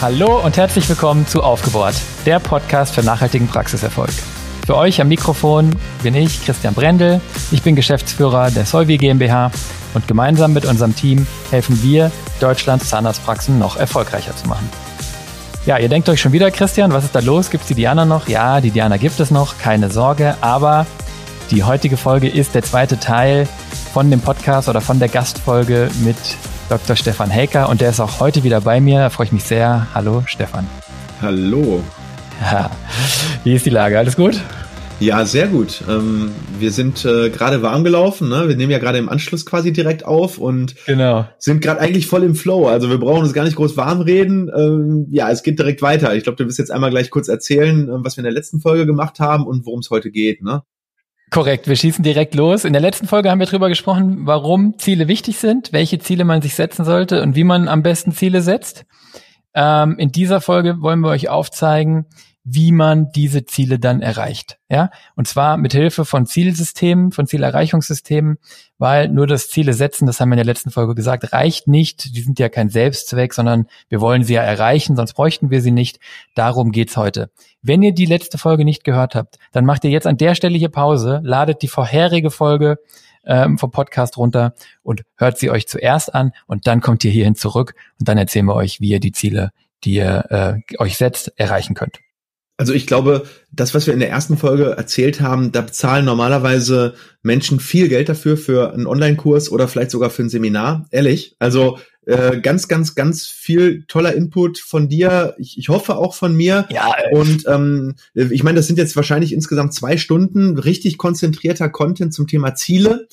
Hallo und herzlich willkommen zu Aufgebohrt, der Podcast für nachhaltigen Praxiserfolg. Für euch am Mikrofon bin ich, Christian Brendel. Ich bin Geschäftsführer der Solvi GmbH und gemeinsam mit unserem Team helfen wir, Deutschlands Zahnarztpraxen noch erfolgreicher zu machen. Ja, ihr denkt euch schon wieder, Christian, was ist da los? Gibt es die Diana noch? Ja, die Diana gibt es noch, keine Sorge, aber die heutige Folge ist der zweite Teil von dem Podcast oder von der Gastfolge mit Dr. Stefan Helker und der ist auch heute wieder bei mir. Da freue ich mich sehr. Hallo, Stefan. Hallo. Ja. Wie ist die Lage? Alles gut? Ja, sehr gut. Ähm, wir sind äh, gerade warm gelaufen. Ne? Wir nehmen ja gerade im Anschluss quasi direkt auf und genau. sind gerade eigentlich voll im Flow. Also wir brauchen uns gar nicht groß warm reden. Ähm, ja, es geht direkt weiter. Ich glaube, du wirst jetzt einmal gleich kurz erzählen, äh, was wir in der letzten Folge gemacht haben und worum es heute geht. Ne? Korrekt, wir schießen direkt los. In der letzten Folge haben wir darüber gesprochen, warum Ziele wichtig sind, welche Ziele man sich setzen sollte und wie man am besten Ziele setzt. Ähm, in dieser Folge wollen wir euch aufzeigen, wie man diese Ziele dann erreicht. Ja, und zwar mit Hilfe von Zielsystemen, von Zielerreichungssystemen, weil nur das Ziele setzen, das haben wir in der letzten Folge gesagt, reicht nicht. Die sind ja kein Selbstzweck, sondern wir wollen sie ja erreichen, sonst bräuchten wir sie nicht. Darum geht's heute. Wenn ihr die letzte Folge nicht gehört habt, dann macht ihr jetzt an der Stelle hier Pause, ladet die vorherige Folge ähm, vom Podcast runter und hört sie euch zuerst an und dann kommt ihr hierhin zurück und dann erzählen wir euch, wie ihr die Ziele, die ihr äh, euch setzt, erreichen könnt. Also ich glaube, das, was wir in der ersten Folge erzählt haben, da bezahlen normalerweise Menschen viel Geld dafür, für einen Online-Kurs oder vielleicht sogar für ein Seminar. Ehrlich. Also äh, ganz, ganz, ganz viel toller Input von dir. Ich, ich hoffe auch von mir. Ja. Ey. Und ähm, ich meine, das sind jetzt wahrscheinlich insgesamt zwei Stunden richtig konzentrierter Content zum Thema Ziele.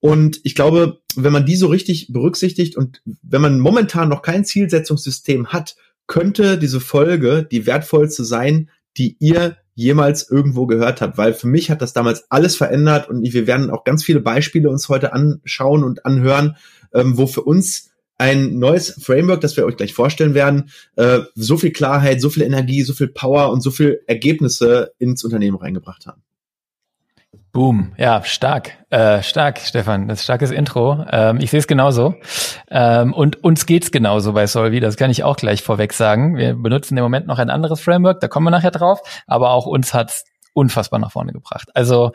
Und ich glaube, wenn man die so richtig berücksichtigt und wenn man momentan noch kein Zielsetzungssystem hat, könnte diese Folge die wertvollste sein, die ihr jemals irgendwo gehört habt, weil für mich hat das damals alles verändert und wir werden auch ganz viele Beispiele uns heute anschauen und anhören, ähm, wo für uns ein neues Framework, das wir euch gleich vorstellen werden, äh, so viel Klarheit, so viel Energie, so viel Power und so viel Ergebnisse ins Unternehmen reingebracht haben. Boom, ja, stark, äh, stark, Stefan, das ist starkes Intro. Ähm, ich sehe es genauso. Ähm, und uns geht's genauso bei Solvi, das kann ich auch gleich vorweg sagen. Wir benutzen im Moment noch ein anderes Framework, da kommen wir nachher drauf, aber auch uns hat's unfassbar nach vorne gebracht. Also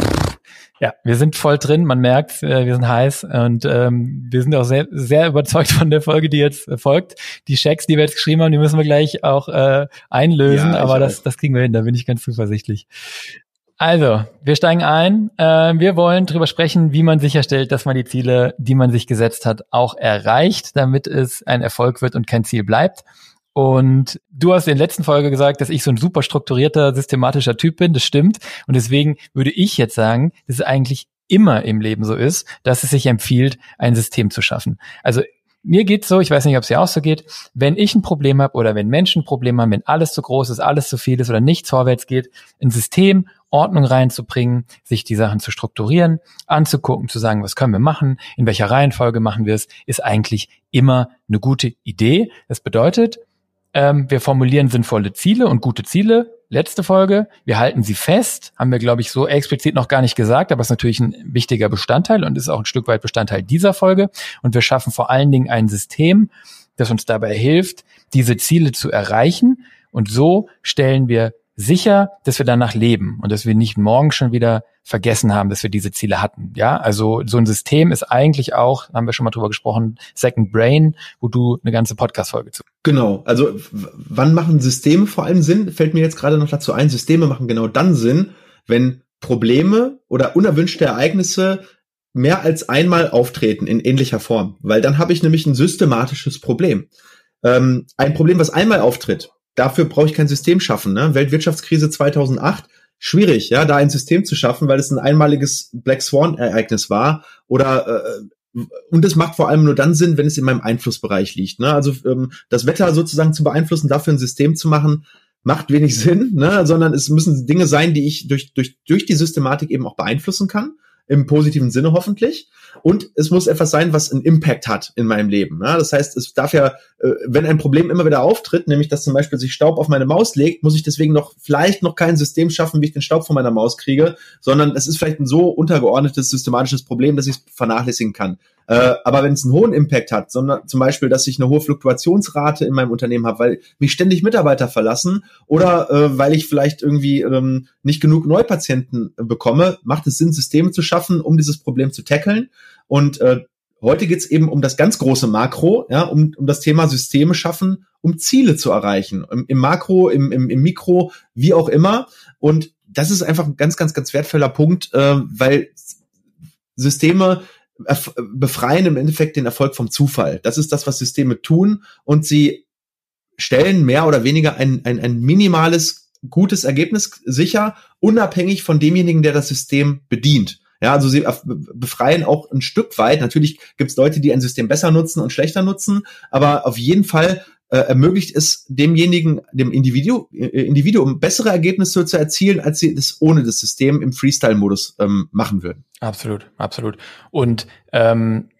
pff, ja, wir sind voll drin, man merkt, äh, wir sind heiß und ähm, wir sind auch sehr, sehr überzeugt von der Folge, die jetzt folgt. Die Checks, die wir jetzt geschrieben haben, die müssen wir gleich auch äh, einlösen, ja, aber das, das kriegen wir hin, da bin ich ganz zuversichtlich. Also, wir steigen ein. Äh, wir wollen darüber sprechen, wie man sicherstellt, dass man die Ziele, die man sich gesetzt hat, auch erreicht, damit es ein Erfolg wird und kein Ziel bleibt. Und du hast in der letzten Folge gesagt, dass ich so ein super strukturierter, systematischer Typ bin. Das stimmt. Und deswegen würde ich jetzt sagen, dass es eigentlich immer im Leben so ist, dass es sich empfiehlt, ein System zu schaffen. Also mir geht's so, ich weiß nicht, ob es dir auch so geht, wenn ich ein Problem habe oder wenn Menschen ein Problem haben, wenn alles zu groß ist, alles zu viel ist oder nichts vorwärts geht, ein System Ordnung reinzubringen, sich die Sachen zu strukturieren, anzugucken, zu sagen, was können wir machen, in welcher Reihenfolge machen wir es, ist eigentlich immer eine gute Idee. Das bedeutet, ähm, wir formulieren sinnvolle Ziele und gute Ziele. Letzte Folge, wir halten sie fest, haben wir, glaube ich, so explizit noch gar nicht gesagt, aber ist natürlich ein wichtiger Bestandteil und ist auch ein Stück weit Bestandteil dieser Folge. Und wir schaffen vor allen Dingen ein System, das uns dabei hilft, diese Ziele zu erreichen. Und so stellen wir sicher, dass wir danach leben und dass wir nicht morgen schon wieder vergessen haben, dass wir diese Ziele hatten. Ja, also so ein System ist eigentlich auch, haben wir schon mal drüber gesprochen, Second Brain, wo du eine ganze Podcast-Folge zu. Genau. Also wann machen Systeme vor allem Sinn? Fällt mir jetzt gerade noch dazu ein. Systeme machen genau dann Sinn, wenn Probleme oder unerwünschte Ereignisse mehr als einmal auftreten in ähnlicher Form, weil dann habe ich nämlich ein systematisches Problem. Ähm, ein Problem, was einmal auftritt, dafür brauche ich kein System schaffen. Ne? Weltwirtschaftskrise 2008, schwierig, ja, da ein System zu schaffen, weil es ein einmaliges Black Swan-Ereignis war oder äh, und es macht vor allem nur dann Sinn, wenn es in meinem Einflussbereich liegt. Ne? Also ähm, das Wetter sozusagen zu beeinflussen, dafür ein System zu machen, macht wenig Sinn, ne? sondern es müssen Dinge sein, die ich durch, durch, durch die Systematik eben auch beeinflussen kann im positiven Sinne hoffentlich. Und es muss etwas sein, was einen Impact hat in meinem Leben. Ja, das heißt, es darf ja, äh, wenn ein Problem immer wieder auftritt, nämlich dass zum Beispiel sich Staub auf meine Maus legt, muss ich deswegen noch vielleicht noch kein System schaffen, wie ich den Staub von meiner Maus kriege, sondern es ist vielleicht ein so untergeordnetes systematisches Problem, dass ich es vernachlässigen kann. Äh, aber wenn es einen hohen Impact hat, sondern zum Beispiel, dass ich eine hohe Fluktuationsrate in meinem Unternehmen habe, weil mich ständig Mitarbeiter verlassen oder äh, weil ich vielleicht irgendwie ähm, nicht genug Neupatienten bekomme, macht es Sinn, Systeme zu schaffen, um dieses Problem zu tackeln. Und äh, heute geht es eben um das ganz große Makro, ja, um, um das Thema Systeme schaffen, um Ziele zu erreichen. Im, im Makro, im, im, im Mikro, wie auch immer. Und das ist einfach ein ganz, ganz, ganz wertvoller Punkt, äh, weil Systeme befreien im Endeffekt den Erfolg vom Zufall. Das ist das, was Systeme tun und sie stellen mehr oder weniger ein, ein, ein minimales, gutes Ergebnis sicher, unabhängig von demjenigen, der das System bedient. Ja, also sie befreien auch ein Stück weit. Natürlich gibt es Leute, die ein System besser nutzen und schlechter nutzen, aber auf jeden Fall äh, ermöglicht es demjenigen, dem Individu äh, Individuum bessere Ergebnisse zu erzielen, als sie das ohne das System im Freestyle-Modus ähm, machen würden. Absolut, absolut. Und ähm,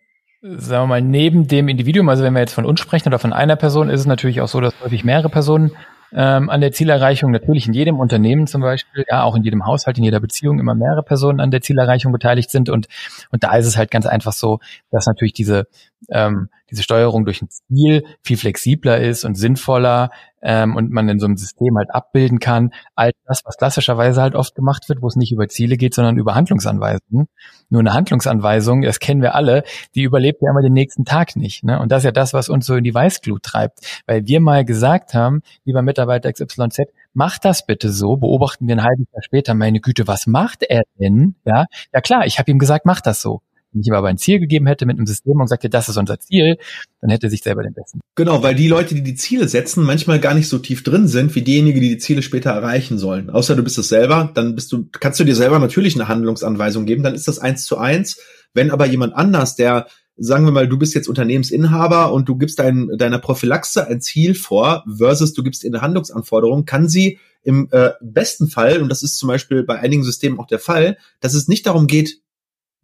sagen wir mal, neben dem Individuum, also wenn wir jetzt von uns sprechen oder von einer Person, ist es natürlich auch so, dass häufig mehrere Personen ähm, an der Zielerreichung, natürlich in jedem Unternehmen zum Beispiel, ja, auch in jedem Haushalt, in jeder Beziehung immer mehrere Personen an der Zielerreichung beteiligt sind und, und da ist es halt ganz einfach so, dass natürlich diese, ähm, diese Steuerung durch ein Ziel viel flexibler ist und sinnvoller ähm, und man in so einem System halt abbilden kann, als das, was klassischerweise halt oft gemacht wird, wo es nicht über Ziele geht, sondern über Handlungsanweisungen. Nur eine Handlungsanweisung, das kennen wir alle, die überlebt ja immer den nächsten Tag nicht. Ne? Und das ist ja das, was uns so in die Weißglut treibt. Weil wir mal gesagt haben, lieber Mitarbeiter XYZ, mach das bitte so, beobachten wir ein halbes Jahr später, meine Güte, was macht er denn? Ja, ja klar, ich habe ihm gesagt, mach das so. Wenn ich aber ein Ziel gegeben hätte mit einem System und sagte, das ist unser Ziel, dann hätte er sich selber den besten. Genau, weil die Leute, die die Ziele setzen, manchmal gar nicht so tief drin sind, wie diejenigen, die die Ziele später erreichen sollen. Außer du bist es selber, dann bist du, kannst du dir selber natürlich eine Handlungsanweisung geben, dann ist das eins zu eins. Wenn aber jemand anders, der sagen wir mal, du bist jetzt Unternehmensinhaber und du gibst dein, deiner Prophylaxe ein Ziel vor versus du gibst ihr eine Handlungsanforderung, kann sie im äh, besten Fall, und das ist zum Beispiel bei einigen Systemen auch der Fall, dass es nicht darum geht,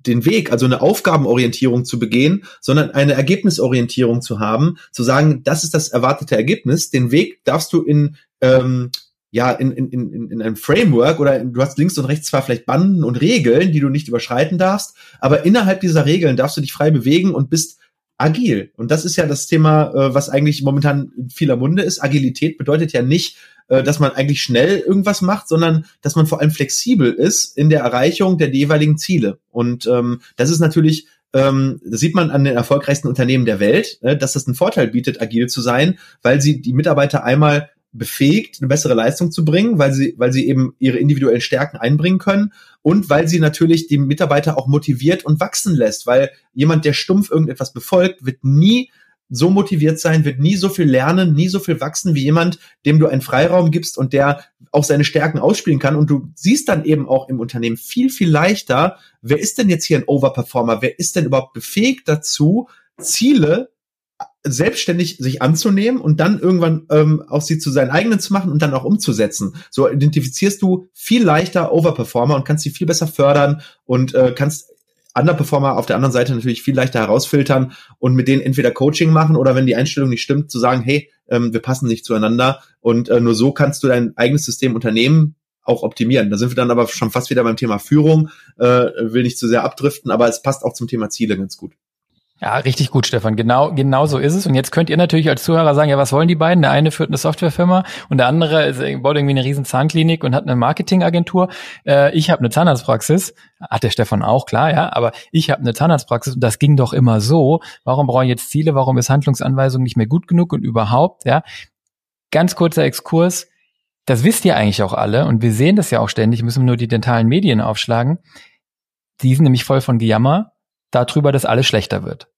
den Weg, also eine Aufgabenorientierung zu begehen, sondern eine Ergebnisorientierung zu haben, zu sagen, das ist das erwartete Ergebnis. Den Weg darfst du in ähm, ja, in, in, in, in einem Framework oder in, du hast links und rechts zwar vielleicht Banden und Regeln, die du nicht überschreiten darfst, aber innerhalb dieser Regeln darfst du dich frei bewegen und bist agil. Und das ist ja das Thema, äh, was eigentlich momentan in vieler Munde ist. Agilität bedeutet ja nicht, äh, dass man eigentlich schnell irgendwas macht, sondern dass man vor allem flexibel ist in der Erreichung der jeweiligen Ziele. Und ähm, das ist natürlich ähm, das sieht man an den erfolgreichsten Unternehmen der Welt, äh, dass das einen Vorteil bietet, agil zu sein, weil sie die Mitarbeiter einmal befähigt, eine bessere Leistung zu bringen, weil sie, weil sie eben ihre individuellen Stärken einbringen können und weil sie natürlich die Mitarbeiter auch motiviert und wachsen lässt, weil jemand, der stumpf irgendetwas befolgt, wird nie so motiviert sein, wird nie so viel lernen, nie so viel wachsen wie jemand, dem du einen Freiraum gibst und der auch seine Stärken ausspielen kann. Und du siehst dann eben auch im Unternehmen viel, viel leichter, wer ist denn jetzt hier ein Overperformer? Wer ist denn überhaupt befähigt dazu, Ziele selbstständig sich anzunehmen und dann irgendwann ähm, auch sie zu seinen eigenen zu machen und dann auch umzusetzen. So identifizierst du viel leichter Overperformer und kannst sie viel besser fördern und äh, kannst Underperformer auf der anderen Seite natürlich viel leichter herausfiltern und mit denen entweder Coaching machen oder wenn die Einstellung nicht stimmt, zu sagen, hey, ähm, wir passen nicht zueinander und äh, nur so kannst du dein eigenes System Unternehmen auch optimieren. Da sind wir dann aber schon fast wieder beim Thema Führung, äh, will nicht zu sehr abdriften, aber es passt auch zum Thema Ziele ganz gut. Ja, richtig gut, Stefan. Genau, genau so ist es. Und jetzt könnt ihr natürlich als Zuhörer sagen, ja, was wollen die beiden? Der eine führt eine Softwarefirma und der andere ist, baut irgendwie eine riesen Zahnklinik und hat eine Marketingagentur. Äh, ich habe eine Zahnarztpraxis. Hat der Stefan auch, klar, ja. Aber ich habe eine Zahnarztpraxis und das ging doch immer so. Warum brauche ich jetzt Ziele? Warum ist Handlungsanweisung nicht mehr gut genug und überhaupt, ja? Ganz kurzer Exkurs. Das wisst ihr eigentlich auch alle und wir sehen das ja auch ständig, müssen nur die dentalen Medien aufschlagen. Die sind nämlich voll von Gejammer darüber, dass alles schlechter wird.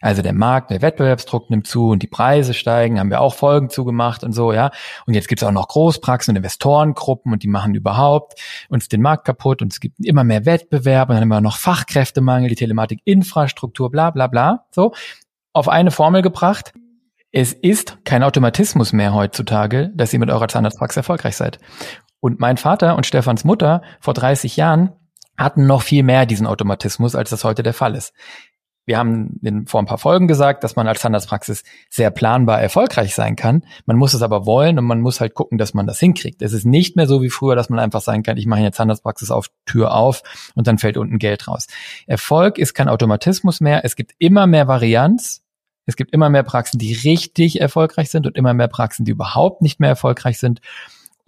Also der Markt, der Wettbewerbsdruck nimmt zu und die Preise steigen, haben wir auch Folgen zugemacht und so, ja. Und jetzt gibt's auch noch Großpraxen und Investorengruppen und die machen überhaupt uns den Markt kaputt und es gibt immer mehr Wettbewerb und dann wir noch Fachkräftemangel, die Telematik, Infrastruktur, bla bla bla. So, auf eine Formel gebracht. Es ist kein Automatismus mehr heutzutage, dass ihr mit eurer Zahnarztpraxis erfolgreich seid. Und mein Vater und Stefans Mutter vor 30 Jahren hatten noch viel mehr diesen Automatismus, als das heute der Fall ist wir haben in, vor ein paar Folgen gesagt, dass man als Zahnarztpraxis sehr planbar erfolgreich sein kann. Man muss es aber wollen und man muss halt gucken, dass man das hinkriegt. Es ist nicht mehr so wie früher, dass man einfach sagen kann, ich mache eine Zahnarztpraxis auf Tür auf und dann fällt unten Geld raus. Erfolg ist kein Automatismus mehr. Es gibt immer mehr Varianz. Es gibt immer mehr Praxen, die richtig erfolgreich sind und immer mehr Praxen, die überhaupt nicht mehr erfolgreich sind.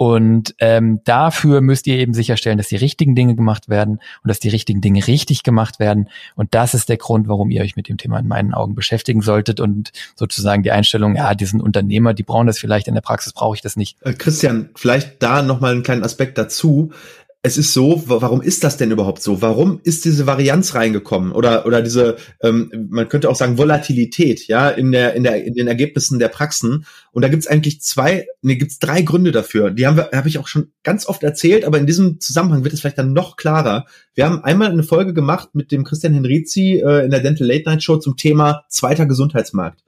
Und ähm, dafür müsst ihr eben sicherstellen, dass die richtigen Dinge gemacht werden und dass die richtigen Dinge richtig gemacht werden. Und das ist der Grund, warum ihr euch mit dem Thema in meinen Augen beschäftigen solltet und sozusagen die Einstellung, ja, die sind Unternehmer, die brauchen das vielleicht, in der Praxis brauche ich das nicht. Äh, Christian, vielleicht da nochmal einen kleinen Aspekt dazu es ist so, warum ist das denn überhaupt so? Warum ist diese Varianz reingekommen oder oder diese, ähm, man könnte auch sagen Volatilität, ja, in der in der in den Ergebnissen der Praxen? Und da gibt's eigentlich zwei, nee, gibt's drei Gründe dafür. Die haben wir, habe ich auch schon ganz oft erzählt, aber in diesem Zusammenhang wird es vielleicht dann noch klarer. Wir haben einmal eine Folge gemacht mit dem Christian Henrizi äh, in der Dental Late Night Show zum Thema zweiter Gesundheitsmarkt.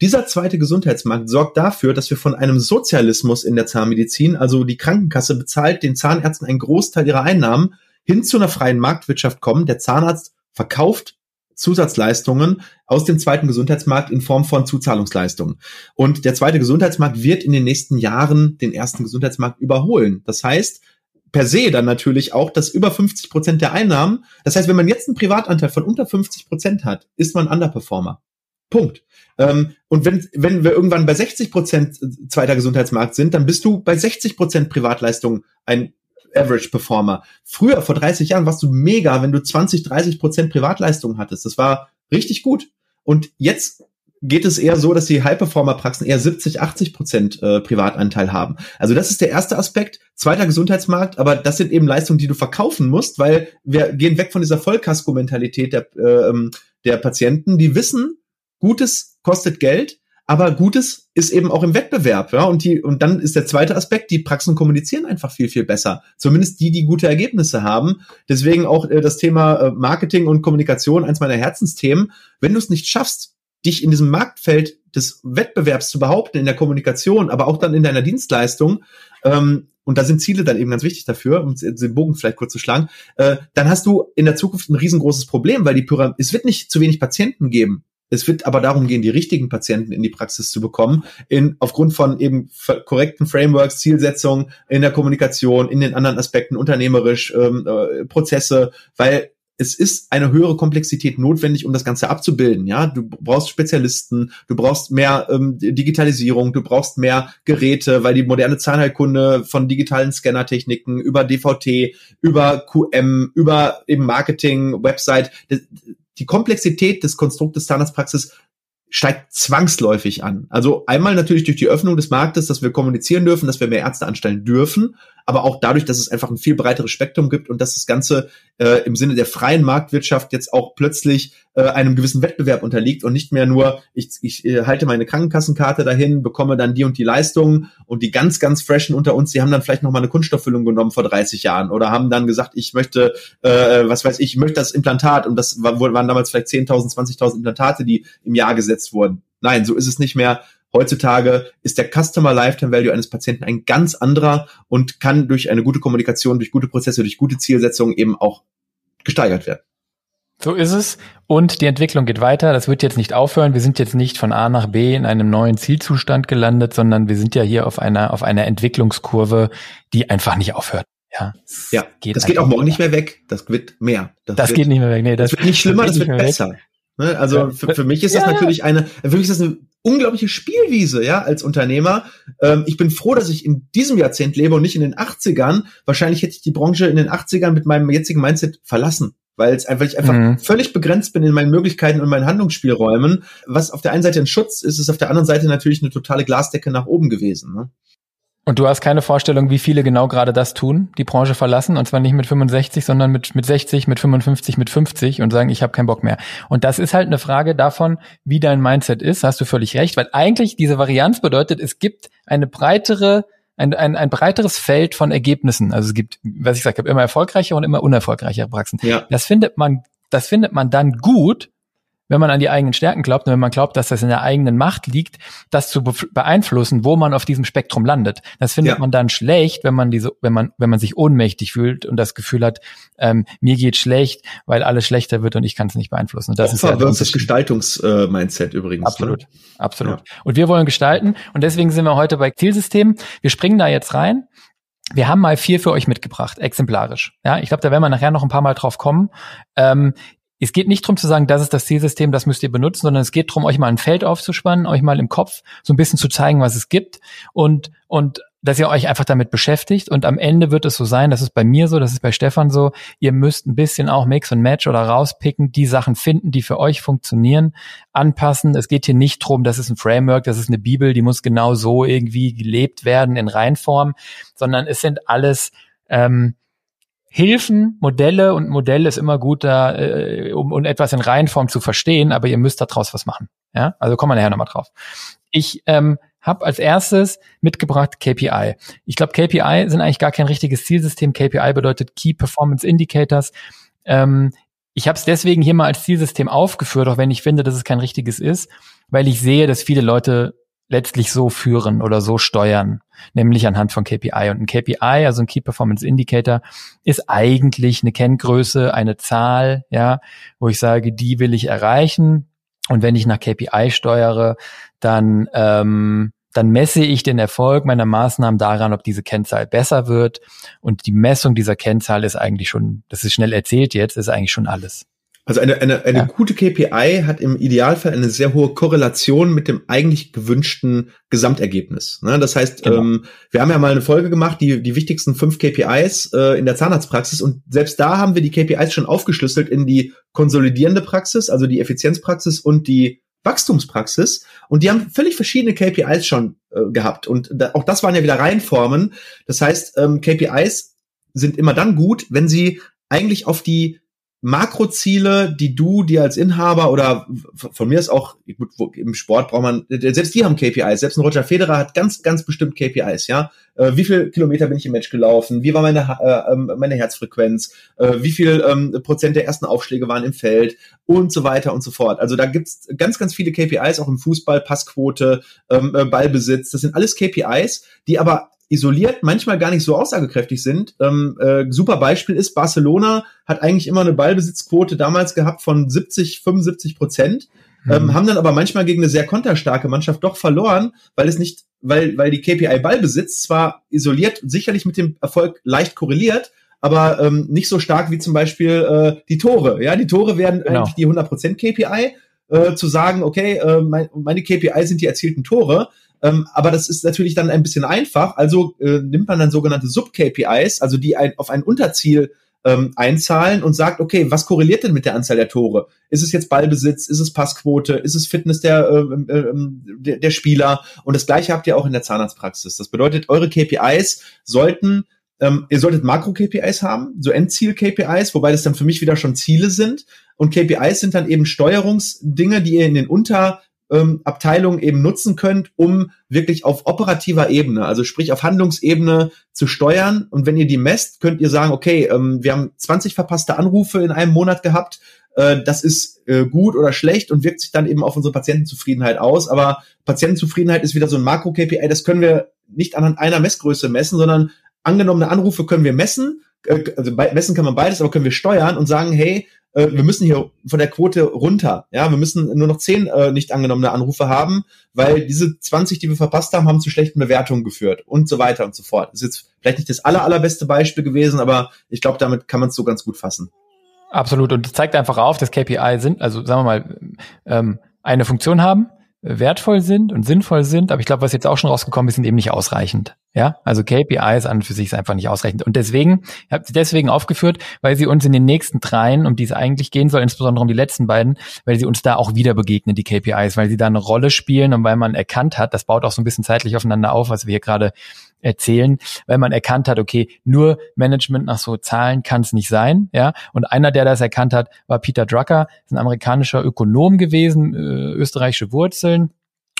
Dieser zweite Gesundheitsmarkt sorgt dafür, dass wir von einem Sozialismus in der Zahnmedizin, also die Krankenkasse bezahlt den Zahnärzten einen Großteil ihrer Einnahmen, hin zu einer freien Marktwirtschaft kommen. Der Zahnarzt verkauft Zusatzleistungen aus dem zweiten Gesundheitsmarkt in Form von Zuzahlungsleistungen. Und der zweite Gesundheitsmarkt wird in den nächsten Jahren den ersten Gesundheitsmarkt überholen. Das heißt, per se dann natürlich auch, dass über 50 Prozent der Einnahmen, das heißt, wenn man jetzt einen Privatanteil von unter 50 Prozent hat, ist man Underperformer. Punkt. Ähm, und wenn, wenn wir irgendwann bei 60 Prozent zweiter Gesundheitsmarkt sind, dann bist du bei 60 Prozent Privatleistung ein Average Performer. Früher, vor 30 Jahren, warst du mega, wenn du 20, 30 Prozent Privatleistung hattest. Das war richtig gut. Und jetzt geht es eher so, dass die High-Performer-Praxen eher 70, 80 Prozent äh, Privatanteil haben. Also das ist der erste Aspekt. Zweiter Gesundheitsmarkt, aber das sind eben Leistungen, die du verkaufen musst, weil wir gehen weg von dieser Vollkasko-Mentalität der, äh, ähm, der Patienten, die wissen, Gutes kostet Geld, aber Gutes ist eben auch im Wettbewerb, ja. Und die, und dann ist der zweite Aspekt, die Praxen kommunizieren einfach viel, viel besser. Zumindest die, die gute Ergebnisse haben. Deswegen auch äh, das Thema äh, Marketing und Kommunikation, eins meiner Herzensthemen. Wenn du es nicht schaffst, dich in diesem Marktfeld des Wettbewerbs zu behaupten, in der Kommunikation, aber auch dann in deiner Dienstleistung, ähm, und da sind Ziele dann eben ganz wichtig dafür, um den Bogen vielleicht kurz zu schlagen, äh, dann hast du in der Zukunft ein riesengroßes Problem, weil die Pyramide, es wird nicht zu wenig Patienten geben. Es wird aber darum gehen, die richtigen Patienten in die Praxis zu bekommen, in, aufgrund von eben korrekten Frameworks, Zielsetzungen in der Kommunikation, in den anderen Aspekten, unternehmerisch, ähm, äh, Prozesse, weil es ist eine höhere Komplexität notwendig, um das Ganze abzubilden. Ja, du brauchst Spezialisten, du brauchst mehr ähm, Digitalisierung, du brauchst mehr Geräte, weil die moderne Zahnheilkunde von digitalen Scannertechniken über DVT, über QM, über eben Marketing, Website, die Komplexität des Konstruktes Zahnarztpraxis steigt zwangsläufig an. Also einmal natürlich durch die Öffnung des Marktes, dass wir kommunizieren dürfen, dass wir mehr Ärzte anstellen dürfen, aber auch dadurch, dass es einfach ein viel breiteres Spektrum gibt und dass das Ganze äh, im Sinne der freien Marktwirtschaft jetzt auch plötzlich äh, einem gewissen Wettbewerb unterliegt und nicht mehr nur, ich, ich äh, halte meine Krankenkassenkarte dahin, bekomme dann die und die Leistungen und die ganz, ganz freshen unter uns, die haben dann vielleicht nochmal eine Kunststofffüllung genommen vor 30 Jahren oder haben dann gesagt, ich möchte, äh, was weiß ich, ich möchte das Implantat und das war, waren damals vielleicht 10.000, 20.000 Implantate, die im Jahr gesetzt wurden. Nein, so ist es nicht mehr. Heutzutage ist der Customer Lifetime Value eines Patienten ein ganz anderer und kann durch eine gute Kommunikation, durch gute Prozesse, durch gute Zielsetzungen eben auch gesteigert werden. So ist es. Und die Entwicklung geht weiter. Das wird jetzt nicht aufhören. Wir sind jetzt nicht von A nach B in einem neuen Zielzustand gelandet, sondern wir sind ja hier auf einer, auf einer Entwicklungskurve, die einfach nicht aufhört. Ja, ja geht das geht auch morgen nicht mehr weg. Das wird mehr. Das, das wird, geht nicht mehr weg. Nee, das, das wird nicht schlimmer, das, das wird besser. Ne? Also ja. für, für mich ist das ja. natürlich eine, für mich ist das eine unglaubliche Spielwiese, ja, als Unternehmer. Ähm, ich bin froh, dass ich in diesem Jahrzehnt lebe und nicht in den 80ern. Wahrscheinlich hätte ich die Branche in den 80ern mit meinem jetzigen Mindset verlassen weil es einfach ich einfach mhm. völlig begrenzt bin in meinen Möglichkeiten und meinen Handlungsspielräumen. Was auf der einen Seite ein Schutz ist, ist auf der anderen Seite natürlich eine totale Glasdecke nach oben gewesen. Ne? Und du hast keine Vorstellung, wie viele genau gerade das tun, die Branche verlassen, und zwar nicht mit 65, sondern mit, mit 60, mit 55, mit 50 und sagen, ich habe keinen Bock mehr. Und das ist halt eine Frage davon, wie dein Mindset ist, hast du völlig recht, weil eigentlich diese Varianz bedeutet, es gibt eine breitere ein, ein, ein breiteres Feld von Ergebnissen. Also es gibt, was ich sage, immer erfolgreiche und immer unerfolgreichere Praxen. Ja. Das findet man, das findet man dann gut, wenn man an die eigenen Stärken glaubt und wenn man glaubt, dass das in der eigenen Macht liegt, das zu beeinflussen, wo man auf diesem Spektrum landet. Das findet ja. man dann schlecht, wenn man diese, wenn man, wenn man sich ohnmächtig fühlt und das Gefühl hat, ähm, mir geht schlecht, weil alles schlechter wird und ich kann es nicht beeinflussen. Und das Opfer ist ja das Gestaltungs-Mindset übrigens. Ne? Absolut, ne? absolut. Ja. Und wir wollen gestalten und deswegen sind wir heute bei Zielsystem. Wir springen da jetzt rein. Wir haben mal vier für euch mitgebracht, exemplarisch. Ja, ich glaube, da werden wir nachher noch ein paar Mal drauf kommen. Ähm, es geht nicht darum zu sagen, das ist das Zielsystem, das müsst ihr benutzen, sondern es geht darum, euch mal ein Feld aufzuspannen, euch mal im Kopf so ein bisschen zu zeigen, was es gibt und, und dass ihr euch einfach damit beschäftigt. Und am Ende wird es so sein, das ist bei mir so, das ist bei Stefan so, ihr müsst ein bisschen auch Mix und Match oder rauspicken, die Sachen finden, die für euch funktionieren, anpassen. Es geht hier nicht drum, das ist ein Framework, das ist eine Bibel, die muss genau so irgendwie gelebt werden in Reinform, sondern es sind alles ähm, Hilfen, Modelle und Modell ist immer gut da, äh, um, um etwas in Reihenform zu verstehen, aber ihr müsst daraus was machen. Ja, also kommen wir nachher nochmal drauf. Ich ähm, habe als erstes mitgebracht KPI. Ich glaube, KPI sind eigentlich gar kein richtiges Zielsystem. KPI bedeutet Key Performance Indicators. Ähm, ich habe es deswegen hier mal als Zielsystem aufgeführt, auch wenn ich finde, dass es kein richtiges ist, weil ich sehe, dass viele Leute letztlich so führen oder so steuern, nämlich anhand von KPI. Und ein KPI, also ein Key Performance Indicator, ist eigentlich eine Kenngröße, eine Zahl, ja, wo ich sage, die will ich erreichen. Und wenn ich nach KPI steuere, dann ähm, dann messe ich den Erfolg meiner Maßnahmen daran, ob diese Kennzahl besser wird. Und die Messung dieser Kennzahl ist eigentlich schon, das ist schnell erzählt jetzt, ist eigentlich schon alles. Also eine, eine, eine ja. gute KPI hat im Idealfall eine sehr hohe Korrelation mit dem eigentlich gewünschten Gesamtergebnis. Ne? Das heißt, genau. ähm, wir haben ja mal eine Folge gemacht, die, die wichtigsten fünf KPIs äh, in der Zahnarztpraxis und selbst da haben wir die KPIs schon aufgeschlüsselt in die konsolidierende Praxis, also die Effizienzpraxis und die Wachstumspraxis und die haben völlig verschiedene KPIs schon äh, gehabt und da, auch das waren ja wieder Reihenformen. Das heißt, ähm, KPIs sind immer dann gut, wenn sie eigentlich auf die Makroziele, die du dir als Inhaber oder von mir ist auch im Sport braucht man selbst die haben KPIs. Selbst ein Roger Federer hat ganz ganz bestimmt KPIs. Ja, äh, wie viel Kilometer bin ich im Match gelaufen? Wie war meine äh, ähm, meine Herzfrequenz? Äh, wie viel ähm, Prozent der ersten Aufschläge waren im Feld und so weiter und so fort. Also da gibt's ganz ganz viele KPIs auch im Fußball, Passquote, ähm, äh, Ballbesitz. Das sind alles KPIs, die aber isoliert manchmal gar nicht so aussagekräftig sind. Ähm, äh, super Beispiel ist, Barcelona hat eigentlich immer eine Ballbesitzquote damals gehabt von 70, 75 Prozent, mhm. ähm, haben dann aber manchmal gegen eine sehr konterstarke Mannschaft doch verloren, weil es nicht, weil, weil die KPI Ballbesitz zwar isoliert sicherlich mit dem Erfolg leicht korreliert, aber ähm, nicht so stark wie zum Beispiel äh, die Tore. Ja, die Tore werden genau. eigentlich die 100% KPI. Äh, zu sagen, okay, äh, mein, meine KPI sind die erzielten Tore, ähm, aber das ist natürlich dann ein bisschen einfach. Also äh, nimmt man dann sogenannte Sub-KPIs, also die ein, auf ein Unterziel ähm, einzahlen und sagt, okay, was korreliert denn mit der Anzahl der Tore? Ist es jetzt Ballbesitz? Ist es Passquote? Ist es Fitness der, äh, äh, der, der Spieler? Und das gleiche habt ihr auch in der Zahnarztpraxis. Das bedeutet, eure KPIs sollten ähm, ihr solltet Makro-KPIs haben, so Endziel-KPIs, wobei das dann für mich wieder schon Ziele sind. Und KPIs sind dann eben Steuerungsdinge, die ihr in den Unter ähm, Abteilungen eben nutzen könnt, um wirklich auf operativer Ebene, also sprich auf Handlungsebene zu steuern. Und wenn ihr die messt, könnt ihr sagen, okay, ähm, wir haben 20 verpasste Anrufe in einem Monat gehabt. Äh, das ist äh, gut oder schlecht und wirkt sich dann eben auf unsere Patientenzufriedenheit aus. Aber Patientenzufriedenheit ist wieder so ein Makro-KPI. Das können wir nicht anhand einer Messgröße messen, sondern angenommene Anrufe können wir messen. Äh, also messen kann man beides, aber können wir steuern und sagen, hey, äh, wir müssen hier von der Quote runter. Ja, wir müssen nur noch zehn äh, nicht angenommene Anrufe haben, weil diese 20, die wir verpasst haben, haben zu schlechten Bewertungen geführt und so weiter und so fort. Das ist jetzt vielleicht nicht das aller, allerbeste Beispiel gewesen, aber ich glaube, damit kann man es so ganz gut fassen. Absolut. Und zeigt einfach auf, dass KPI sind, also sagen wir mal, ähm, eine Funktion haben, wertvoll sind und sinnvoll sind, aber ich glaube, was jetzt auch schon rausgekommen ist, sind eben nicht ausreichend. Ja, also KPIs an und für sich ist einfach nicht ausreichend. Und deswegen, ich habe sie deswegen aufgeführt, weil sie uns in den nächsten dreien, um die es eigentlich gehen soll, insbesondere um die letzten beiden, weil sie uns da auch wieder begegnen, die KPIs, weil sie da eine Rolle spielen und weil man erkannt hat, das baut auch so ein bisschen zeitlich aufeinander auf, was wir hier gerade erzählen, weil man erkannt hat, okay, nur Management nach so Zahlen kann es nicht sein, ja. Und einer, der das erkannt hat, war Peter Drucker, ein amerikanischer Ökonom gewesen, äh, österreichische Wurzeln,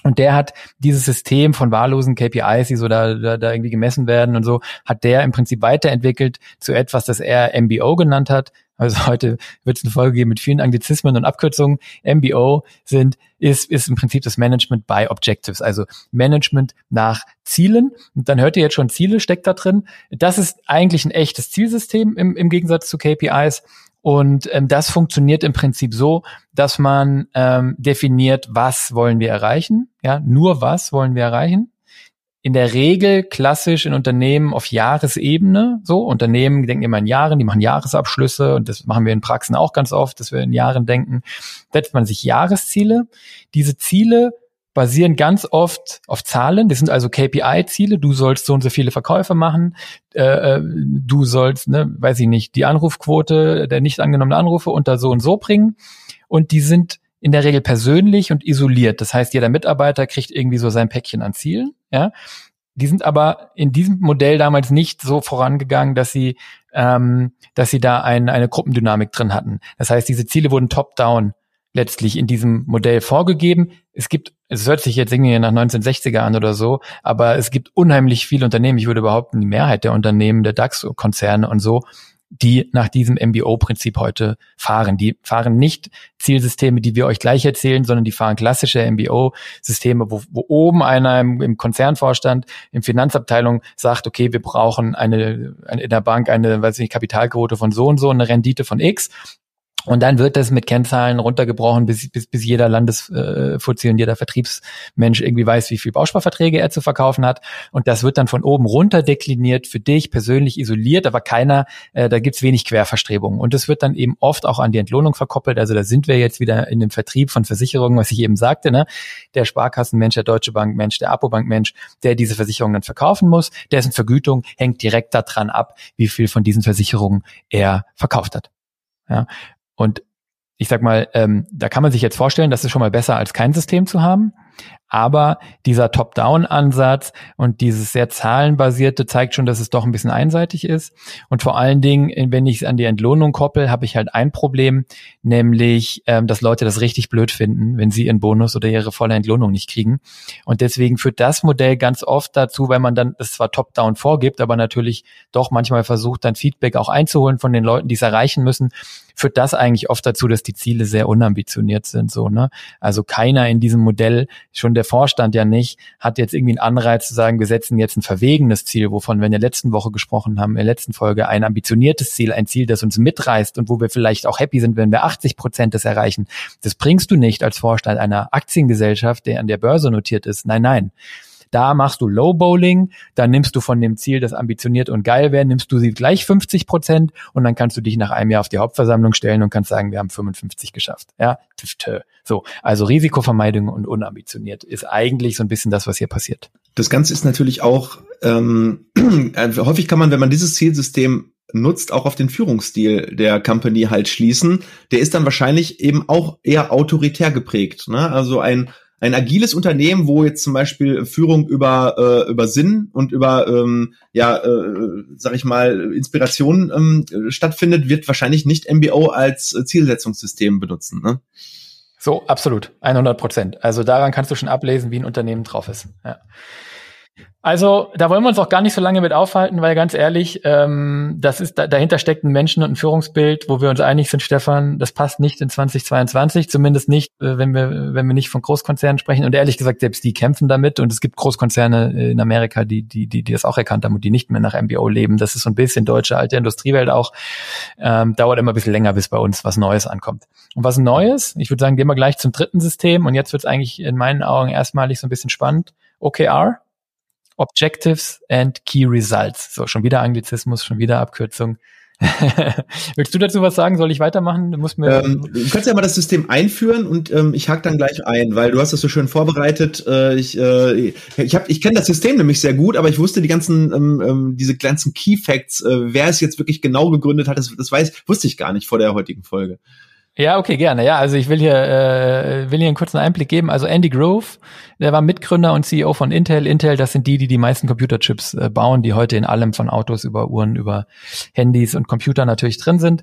und der hat dieses System von wahllosen KPIs, die so da, da, da irgendwie gemessen werden und so, hat der im Prinzip weiterentwickelt zu etwas, das er MBO genannt hat, Also heute wird es eine Folge geben mit vielen Anglizismen und Abkürzungen. MBO sind, ist, ist im Prinzip das Management by Objectives, also Management nach Zielen. Und dann hört ihr jetzt schon, Ziele steckt da drin. Das ist eigentlich ein echtes Zielsystem im, im Gegensatz zu KPIs. Und ähm, das funktioniert im Prinzip so, dass man ähm, definiert, was wollen wir erreichen. Ja, nur was wollen wir erreichen in der Regel klassisch in Unternehmen auf Jahresebene. So, Unternehmen denken immer in Jahren, die machen Jahresabschlüsse und das machen wir in Praxen auch ganz oft, dass wir in Jahren denken. Setzt man sich Jahresziele. Diese Ziele basieren ganz oft auf Zahlen. Das sind also KPI-Ziele. Du sollst so und so viele Verkäufe machen. Äh, äh, du sollst, ne, weiß ich nicht, die Anrufquote der nicht angenommenen Anrufe unter so und so bringen. Und die sind in der Regel persönlich und isoliert. Das heißt, jeder Mitarbeiter kriegt irgendwie so sein Päckchen an Zielen. Ja, die sind aber in diesem Modell damals nicht so vorangegangen, dass sie, ähm, dass sie da ein, eine Gruppendynamik drin hatten. Das heißt, diese Ziele wurden top-down letztlich in diesem Modell vorgegeben. Es gibt, es hört sich jetzt irgendwie nach 1960er an oder so, aber es gibt unheimlich viele Unternehmen. Ich würde behaupten, die Mehrheit der Unternehmen, der DAX-Konzerne und so, die nach diesem MBO-Prinzip heute fahren. Die fahren nicht Zielsysteme, die wir euch gleich erzählen, sondern die fahren klassische MBO-Systeme, wo, wo oben einer im, im Konzernvorstand, im Finanzabteilung sagt, okay, wir brauchen eine, eine in der Bank eine, weiß ich nicht, Kapitalquote von so und so, eine Rendite von X und dann wird das mit Kennzahlen runtergebrochen, bis, bis, bis jeder Landesfuzzi äh, und jeder Vertriebsmensch irgendwie weiß, wie viel Bausparverträge er zu verkaufen hat. Und das wird dann von oben runter dekliniert, für dich persönlich isoliert, aber keiner, äh, da gibt's wenig Querverstrebungen. Und das wird dann eben oft auch an die Entlohnung verkoppelt. Also da sind wir jetzt wieder in dem Vertrieb von Versicherungen, was ich eben sagte, ne? Der Sparkassenmensch, der Deutsche Bankmensch, der Apobankmensch, der diese Versicherungen dann verkaufen muss, dessen Vergütung hängt direkt daran ab, wie viel von diesen Versicherungen er verkauft hat. Ja, und ich sag mal, ähm, da kann man sich jetzt vorstellen, das ist schon mal besser als kein System zu haben. Aber dieser Top-Down-Ansatz und dieses sehr zahlenbasierte zeigt schon, dass es doch ein bisschen einseitig ist. Und vor allen Dingen, wenn ich es an die Entlohnung koppel, habe ich halt ein Problem, nämlich, ähm, dass Leute das richtig blöd finden, wenn sie ihren Bonus oder ihre volle Entlohnung nicht kriegen. Und deswegen führt das Modell ganz oft dazu, weil man dann es zwar Top-Down vorgibt, aber natürlich doch manchmal versucht, dann Feedback auch einzuholen von den Leuten, die es erreichen müssen, führt das eigentlich oft dazu, dass die Ziele sehr unambitioniert sind. So, ne? Also keiner in diesem Modell, schon Vorstand ja nicht, hat jetzt irgendwie einen Anreiz zu sagen, wir setzen jetzt ein verwegenes Ziel, wovon wir in der letzten Woche gesprochen haben, in der letzten Folge, ein ambitioniertes Ziel, ein Ziel, das uns mitreißt und wo wir vielleicht auch happy sind, wenn wir 80 Prozent des erreichen. Das bringst du nicht als Vorstand einer Aktiengesellschaft, der an der Börse notiert ist. Nein, nein. Da machst du Low Bowling, dann nimmst du von dem Ziel, das ambitioniert und geil wäre, nimmst du sie gleich 50 Prozent und dann kannst du dich nach einem Jahr auf die Hauptversammlung stellen und kannst sagen, wir haben 55 geschafft. Ja, so. Also Risikovermeidung und unambitioniert ist eigentlich so ein bisschen das, was hier passiert. Das Ganze ist natürlich auch, ähm, äh, häufig kann man, wenn man dieses Zielsystem nutzt, auch auf den Führungsstil der Company halt schließen. Der ist dann wahrscheinlich eben auch eher autoritär geprägt. Ne? Also ein ein agiles Unternehmen, wo jetzt zum Beispiel Führung über äh, über Sinn und über ähm, ja äh, sag ich mal Inspiration ähm, stattfindet, wird wahrscheinlich nicht MBO als Zielsetzungssystem benutzen. Ne? So absolut 100 Prozent. Also daran kannst du schon ablesen, wie ein Unternehmen drauf ist. Ja. Also da wollen wir uns auch gar nicht so lange mit aufhalten, weil ganz ehrlich, ähm, das ist da, dahinter steckt ein Menschen- und ein Führungsbild, wo wir uns einig sind, Stefan, das passt nicht in 2022, zumindest nicht, äh, wenn wir wenn wir nicht von Großkonzernen sprechen. Und ehrlich gesagt, selbst die kämpfen damit. Und es gibt Großkonzerne in Amerika, die die die, die das auch erkannt haben und die nicht mehr nach MBO leben. Das ist so ein bisschen deutsche alte Industriewelt auch. Ähm, dauert immer ein bisschen länger, bis bei uns was Neues ankommt. Und was Neues? Ich würde sagen, gehen wir gleich zum dritten System. Und jetzt wird es eigentlich in meinen Augen erstmalig so ein bisschen spannend. OKR. Objectives and Key Results. So, schon wieder Anglizismus, schon wieder Abkürzung. Willst du dazu was sagen? Soll ich weitermachen? Du, musst mir ähm, du kannst ja mal das System einführen und ähm, ich hake dann gleich ein, weil du hast das so schön vorbereitet. Äh, ich äh, ich, ich kenne das System nämlich sehr gut, aber ich wusste die ganzen ähm, ähm, diese ganzen Key Facts, äh, wer es jetzt wirklich genau gegründet hat, das, das weiß wusste ich gar nicht vor der heutigen Folge. Ja, okay, gerne. Ja, also ich will hier, äh, will hier einen kurzen Einblick geben. Also Andy Grove, der war Mitgründer und CEO von Intel. Intel, das sind die, die die meisten Computerchips äh, bauen, die heute in allem von Autos über Uhren, über Handys und Computer natürlich drin sind.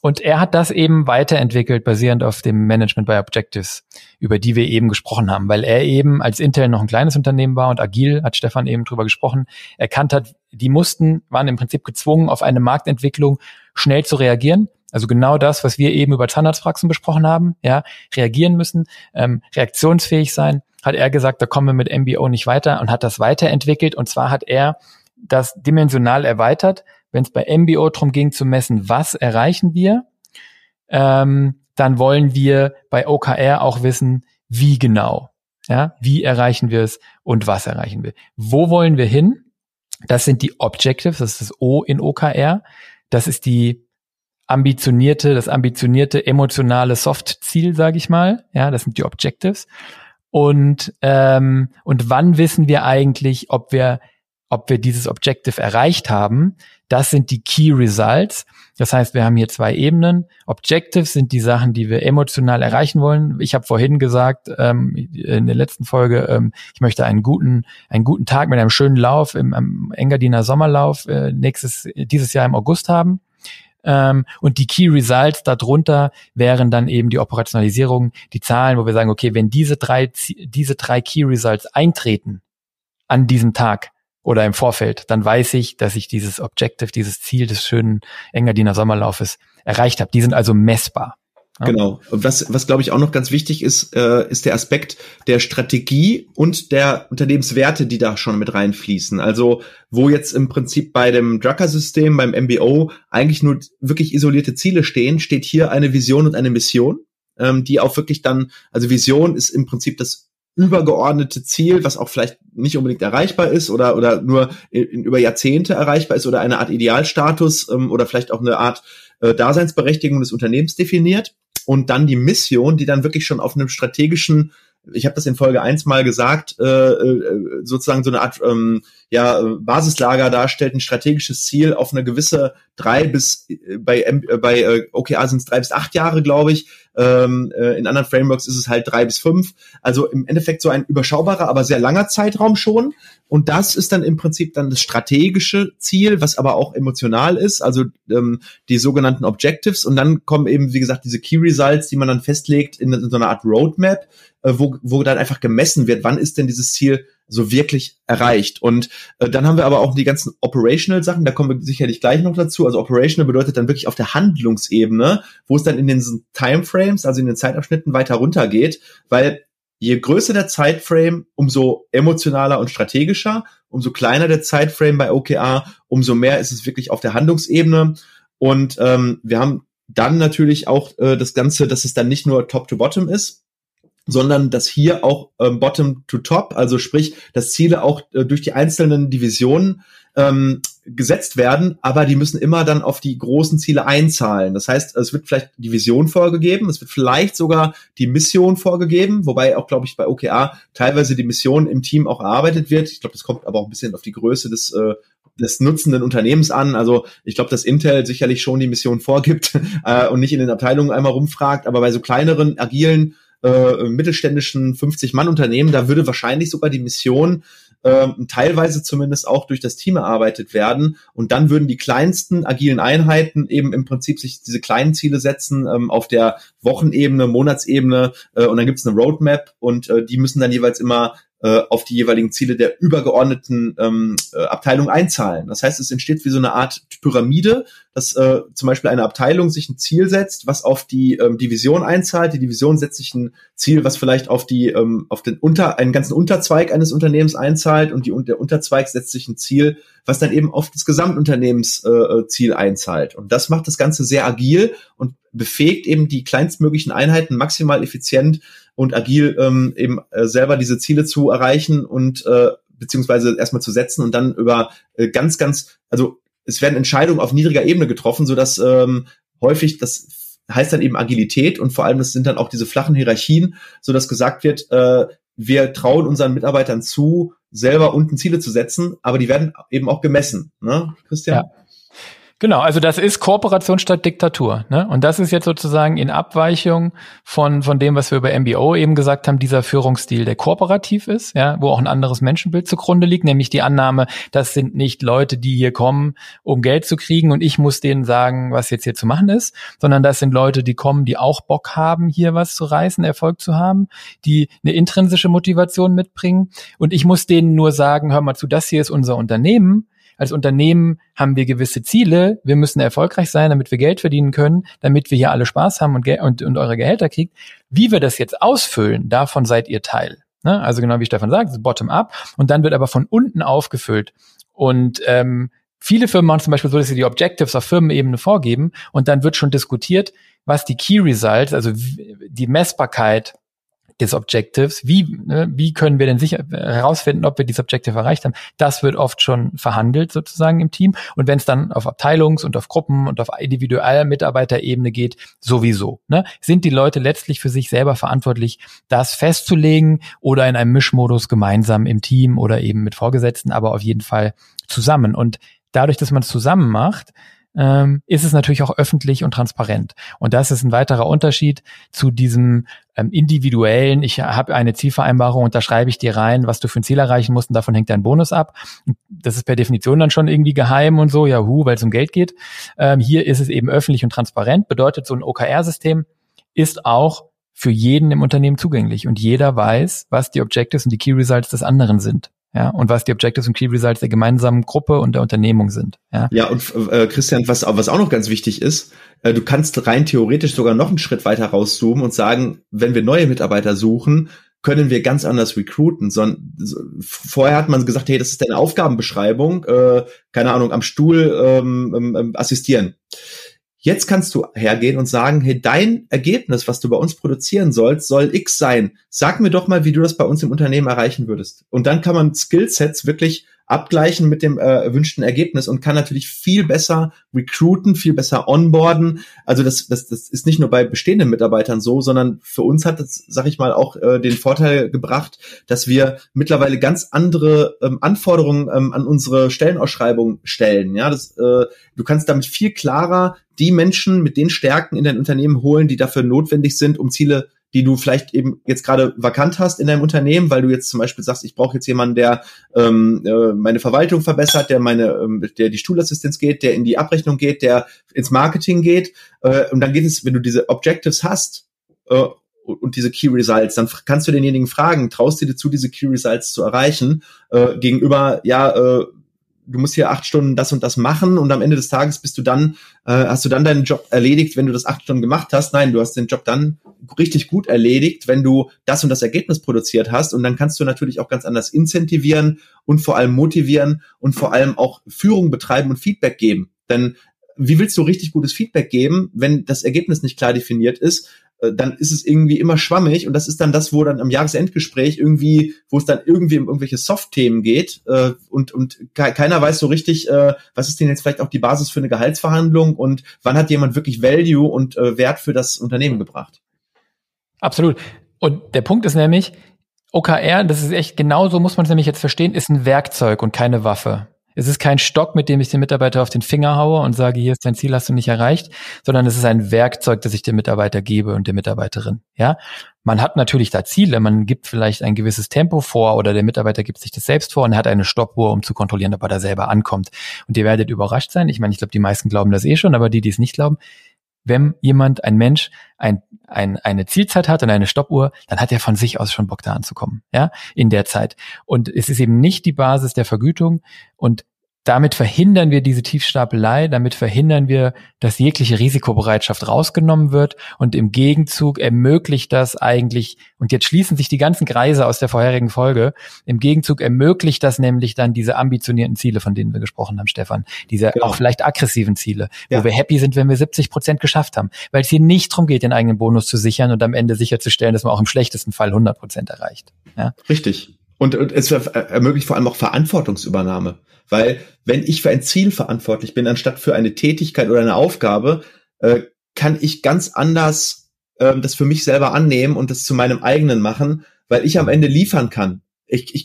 Und er hat das eben weiterentwickelt, basierend auf dem Management by Objectives, über die wir eben gesprochen haben, weil er eben als Intel noch ein kleines Unternehmen war und agil, hat Stefan eben drüber gesprochen, erkannt hat, die mussten, waren im Prinzip gezwungen, auf eine Marktentwicklung schnell zu reagieren Also genau das, was wir eben über Zahnarztpraxen besprochen haben, ja, reagieren müssen, ähm, reaktionsfähig sein, hat er gesagt, da kommen wir mit MBO nicht weiter und hat das weiterentwickelt. Und zwar hat er das dimensional erweitert, wenn es bei MBO darum ging zu messen, was erreichen wir, ähm, dann wollen wir bei OKR auch wissen, wie genau. Ja, wie erreichen wir es und was erreichen wir? Wo wollen wir hin? Das sind die Objectives, das ist das O in OKR. Das ist die ambitionierte, das ambitionierte emotionale Soft-Ziel, sage ich mal. Ja, das sind die Objectives. Und ähm, und wann wissen wir eigentlich, ob wir ob wir dieses Objective erreicht haben? Das sind die Key Results. Das heißt, wir haben hier zwei Ebenen. Objectives sind die Sachen, die wir emotional erreichen wollen. Ich habe vorhin gesagt ähm, in der letzten Folge, ähm, ich möchte einen guten, einen guten Tag mit einem schönen Lauf im, im Engadiner Sommerlauf äh, nächstes dieses Jahr im August haben. Ähm, und die Key Results darunter wären dann eben die Operationalisierung, die Zahlen, wo wir sagen, okay, wenn diese drei diese drei Key Results eintreten an diesem Tag, oder im Vorfeld, dann weiß ich, dass ich dieses Objective, dieses Ziel des schönen Engadiner Sommerlaufes erreicht habe. Die sind also messbar. Ja. Genau. Was, was glaube ich auch noch ganz wichtig ist, äh, ist der Aspekt der Strategie und der Unternehmenswerte, die da schon mit reinfließen. Also wo jetzt im Prinzip bei dem Drucker-System, beim MBO eigentlich nur wirklich isolierte Ziele stehen, steht hier eine Vision und eine Mission, ähm, die auch wirklich dann, also Vision ist im Prinzip das übergeordnete Ziel, was auch vielleicht nicht unbedingt erreichbar ist oder oder nur in über Jahrzehnte erreichbar ist oder eine Art Idealstatus ähm, oder vielleicht auch eine Art äh, Daseinsberechtigung des Unternehmens definiert und dann die Mission, die dann wirklich schon auf einem strategischen ich habe das in Folge eins mal gesagt, äh, äh, sozusagen so eine Art ähm, ja, Basislager darstellt, ein strategisches Ziel auf eine gewisse drei bis äh, bei, äh, bei äh, OKR sind es drei bis acht Jahre, glaube ich. Ähm, äh, in anderen Frameworks ist es halt drei bis fünf. Also im Endeffekt so ein überschaubarer, aber sehr langer Zeitraum schon. Und das ist dann im Prinzip dann das strategische Ziel, was aber auch emotional ist, also ähm, die sogenannten Objectives. Und dann kommen eben, wie gesagt, diese Key Results, die man dann festlegt in, in so einer Art Roadmap, äh, wo, wo dann einfach gemessen wird, wann ist denn dieses Ziel so wirklich erreicht. Und äh, dann haben wir aber auch die ganzen Operational Sachen, da kommen wir sicherlich gleich noch dazu. Also Operational bedeutet dann wirklich auf der Handlungsebene, wo es dann in den Timeframes, also in den Zeitabschnitten weiter runtergeht, weil je größer der Zeitframe, umso emotionaler und strategischer, umso kleiner der Zeitframe bei OKR, umso mehr ist es wirklich auf der Handlungsebene. Und ähm, wir haben dann natürlich auch äh, das Ganze, dass es dann nicht nur Top-to-Bottom ist, sondern dass hier auch ähm, Bottom to Top, also sprich, dass Ziele auch äh, durch die einzelnen Divisionen ähm, gesetzt werden, aber die müssen immer dann auf die großen Ziele einzahlen. Das heißt, es wird vielleicht die Vision vorgegeben, es wird vielleicht sogar die Mission vorgegeben, wobei auch, glaube ich, bei OKR teilweise die Mission im Team auch erarbeitet wird. Ich glaube, das kommt aber auch ein bisschen auf die Größe des äh, des nutzenden Unternehmens an. Also ich glaube, dass Intel sicherlich schon die Mission vorgibt äh, und nicht in den Abteilungen einmal rumfragt, aber bei so kleineren, agilen äh, mittelständischen 50-Mann-Unternehmen, da würde wahrscheinlich sogar die Mission äh, teilweise zumindest auch durch das Team erarbeitet werden. Und dann würden die kleinsten agilen Einheiten eben im Prinzip sich diese kleinen Ziele setzen ähm, auf der Wochenebene, Monatsebene äh, und dann gibt es eine Roadmap und äh, die müssen dann jeweils immer äh, auf die jeweiligen Ziele der übergeordneten ähm, äh, Abteilung einzahlen. Das heißt, es entsteht wie so eine Art Pyramide, dass äh, zum Beispiel eine Abteilung sich ein Ziel setzt, was auf die ähm, Division einzahlt. Die Division setzt sich ein Ziel, was vielleicht auf die ähm, auf den unter einen ganzen Unterzweig eines Unternehmens einzahlt und die und der Unterzweig setzt sich ein Ziel, was dann eben auf das Gesamtunternehmensziel äh, einzahlt. Und das macht das Ganze sehr agil und befähigt eben die kleinstmöglichen Einheiten maximal effizient und agil ähm, eben äh, selber diese Ziele zu erreichen und äh, beziehungsweise erstmal zu setzen und dann über äh, ganz, ganz, also es werden Entscheidungen auf niedriger Ebene getroffen, so dass ähm, häufig das heißt dann eben Agilität und vor allem das sind dann auch diese flachen Hierarchien, so dass gesagt wird, äh, wir trauen unseren Mitarbeitern zu, selber unten Ziele zu setzen, aber die werden eben auch gemessen, ne, Christian? Ja. Genau, also das ist Kooperation statt Diktatur. Ne? Und das ist jetzt sozusagen in Abweichung von, von dem, was wir über MBO eben gesagt haben, dieser Führungsstil, der kooperativ ist, ja, wo auch ein anderes Menschenbild zugrunde liegt, nämlich die Annahme, das sind nicht Leute, die hier kommen, um Geld zu kriegen und ich muss denen sagen, was jetzt hier zu machen ist, sondern das sind Leute, die kommen, die auch Bock haben, hier was zu reißen, Erfolg zu haben, die eine intrinsische Motivation mitbringen und ich muss denen nur sagen, hör mal zu, das hier ist unser Unternehmen als Unternehmen haben wir gewisse Ziele, wir müssen erfolgreich sein, damit wir Geld verdienen können, damit wir hier alle Spaß haben und, und, und eure Gehälter kriegt. Wie wir das jetzt ausfüllen, davon seid ihr Teil. Ne? Also genau wie Stefan sagt, bottom-up und dann wird aber von unten aufgefüllt. Und ähm, viele Firmen machen zum Beispiel so, dass sie die Objectives auf Firmenebene vorgeben und dann wird schon diskutiert, was die Key Results, also die Messbarkeit des Objectives, wie, ne, wie können wir denn sicher herausfinden, ob wir dieses Objective erreicht haben, das wird oft schon verhandelt sozusagen im Team. Und wenn es dann auf Abteilungs- und auf Gruppen und auf individueller Mitarbeiterebene geht, sowieso. Ne? Sind die Leute letztlich für sich selber verantwortlich, das festzulegen oder in einem Mischmodus gemeinsam im Team oder eben mit Vorgesetzten, aber auf jeden Fall zusammen. Und dadurch, dass man es zusammen macht, ähm, ist es natürlich auch öffentlich und transparent. Und das ist ein weiterer Unterschied zu diesem ähm, individuellen, ich habe eine Zielvereinbarung und da schreibe ich dir rein, was du für ein Ziel erreichen musst und davon hängt dein Bonus ab. Das ist per Definition dann schon irgendwie geheim und so, ja, hu, weil es um Geld geht. Ähm, hier ist es eben öffentlich und transparent, bedeutet so ein OKR-System ist auch für jeden im Unternehmen zugänglich und jeder weiß, was die Objectives und die Key Results des anderen sind ja, und was die Objectives und Key Results der gemeinsamen Gruppe und der Unternehmung sind. Ja, ja und äh, Christian, was, was auch noch ganz wichtig ist, äh, du kannst rein theoretisch sogar noch einen Schritt weiter rauszoomen und sagen, wenn wir neue Mitarbeiter suchen, können wir ganz anders recruiten. So, vorher hat man gesagt, hey, das ist deine Aufgabenbeschreibung, äh, keine Ahnung, am Stuhl ähm, ähm, ähm assistieren. Jetzt kannst du hergehen und sagen, hey, dein Ergebnis, was du bei uns produzieren sollst, soll X sein. Sag mir doch mal, wie du das bei uns im Unternehmen erreichen würdest. Und dann kann man Skillsets wirklich abgleichen mit dem äh, erwünschten Ergebnis und kann natürlich viel besser recruiten, viel besser onboarden. Also das, das, das ist nicht nur bei bestehenden Mitarbeitern so, sondern für uns hat das, sag ich mal, auch äh, den Vorteil gebracht, dass wir mittlerweile ganz andere ähm, Anforderungen ähm, an unsere Stellenausschreibung stellen. Ja, das, äh, du kannst damit viel klarer die Menschen mit den Stärken in dein Unternehmen holen, die dafür notwendig sind, um Ziele die du vielleicht eben jetzt gerade vakant hast in deinem Unternehmen, weil du jetzt zum Beispiel sagst, ich brauche jetzt jemanden, der ähm, äh, meine Verwaltung verbessert, der meine, ähm, der die Stuhlassistenz geht, der in die Abrechnung geht, der ins Marketing geht. Äh, und dann geht es, wenn du diese Objectives hast äh, und diese Key Results, dann kannst du denjenigen fragen, traust du dir zu, diese Key Results zu erreichen, äh, gegenüber, ja, äh, du musst hier acht Stunden das und das machen und am Ende des Tages bist du dann, äh, hast du dann deinen Job erledigt, wenn du das acht Stunden gemacht hast. Nein, du hast den Job dann richtig gut erledigt, wenn du das und das Ergebnis produziert hast. Und dann kannst du natürlich auch ganz anders incentivieren und vor allem motivieren und vor allem auch Führung betreiben und Feedback geben. Denn wie willst du richtig gutes Feedback geben, wenn das Ergebnis nicht klar definiert ist? Äh, dann ist es irgendwie immer schwammig und das ist dann das, wo dann am Jahresendgespräch irgendwie, wo es dann irgendwie um irgendwelche Soft-Themen geht äh, und, und keiner weiß so richtig, äh, was ist denn jetzt vielleicht auch die Basis für eine Gehaltsverhandlung und wann hat jemand wirklich Value und äh, Wert für das Unternehmen gebracht. Absolut. Und der Punkt ist nämlich, OKR, das ist echt genauso, muss man es nämlich jetzt verstehen, ist ein Werkzeug und keine Waffe. Es ist kein Stock, mit dem ich den Mitarbeiter auf den Finger haue und sage, hier ist dein Ziel, hast du nicht erreicht, sondern es ist ein Werkzeug, das ich dem Mitarbeiter gebe und der Mitarbeiterin. Ja, man hat natürlich da Ziele, man gibt vielleicht ein gewisses Tempo vor oder der Mitarbeiter gibt sich das selbst vor und hat eine Stoppuhr, um zu kontrollieren, ob er da selber ankommt. Und ihr werdet überrascht sein. Ich meine, ich glaube, die meisten glauben das eh schon, aber die, die es nicht glauben, wenn jemand, ein Mensch, ein, ein, eine Zielzeit hat und eine Stoppuhr, dann hat er von sich aus schon Bock da anzukommen, ja, in der Zeit. Und es ist eben nicht die Basis der Vergütung und damit verhindern wir diese Tiefstapelei, damit verhindern wir, dass jegliche Risikobereitschaft rausgenommen wird und im Gegenzug ermöglicht das eigentlich, und jetzt schließen sich die ganzen Kreise aus der vorherigen Folge, im Gegenzug ermöglicht das nämlich dann diese ambitionierten Ziele, von denen wir gesprochen haben, Stefan, diese genau. auch vielleicht aggressiven Ziele, ja. wo wir happy sind, wenn wir 70 Prozent geschafft haben, weil es hier nicht darum geht, den eigenen Bonus zu sichern und am Ende sicherzustellen, dass man auch im schlechtesten Fall 100 Prozent erreicht. Ja? Richtig. Und, und es ermöglicht vor allem auch Verantwortungsübernahme. Weil wenn ich für ein Ziel verantwortlich bin, anstatt für eine Tätigkeit oder eine Aufgabe, äh, kann ich ganz anders äh, das für mich selber annehmen und das zu meinem eigenen machen, weil ich am Ende liefern kann. Ich, ich,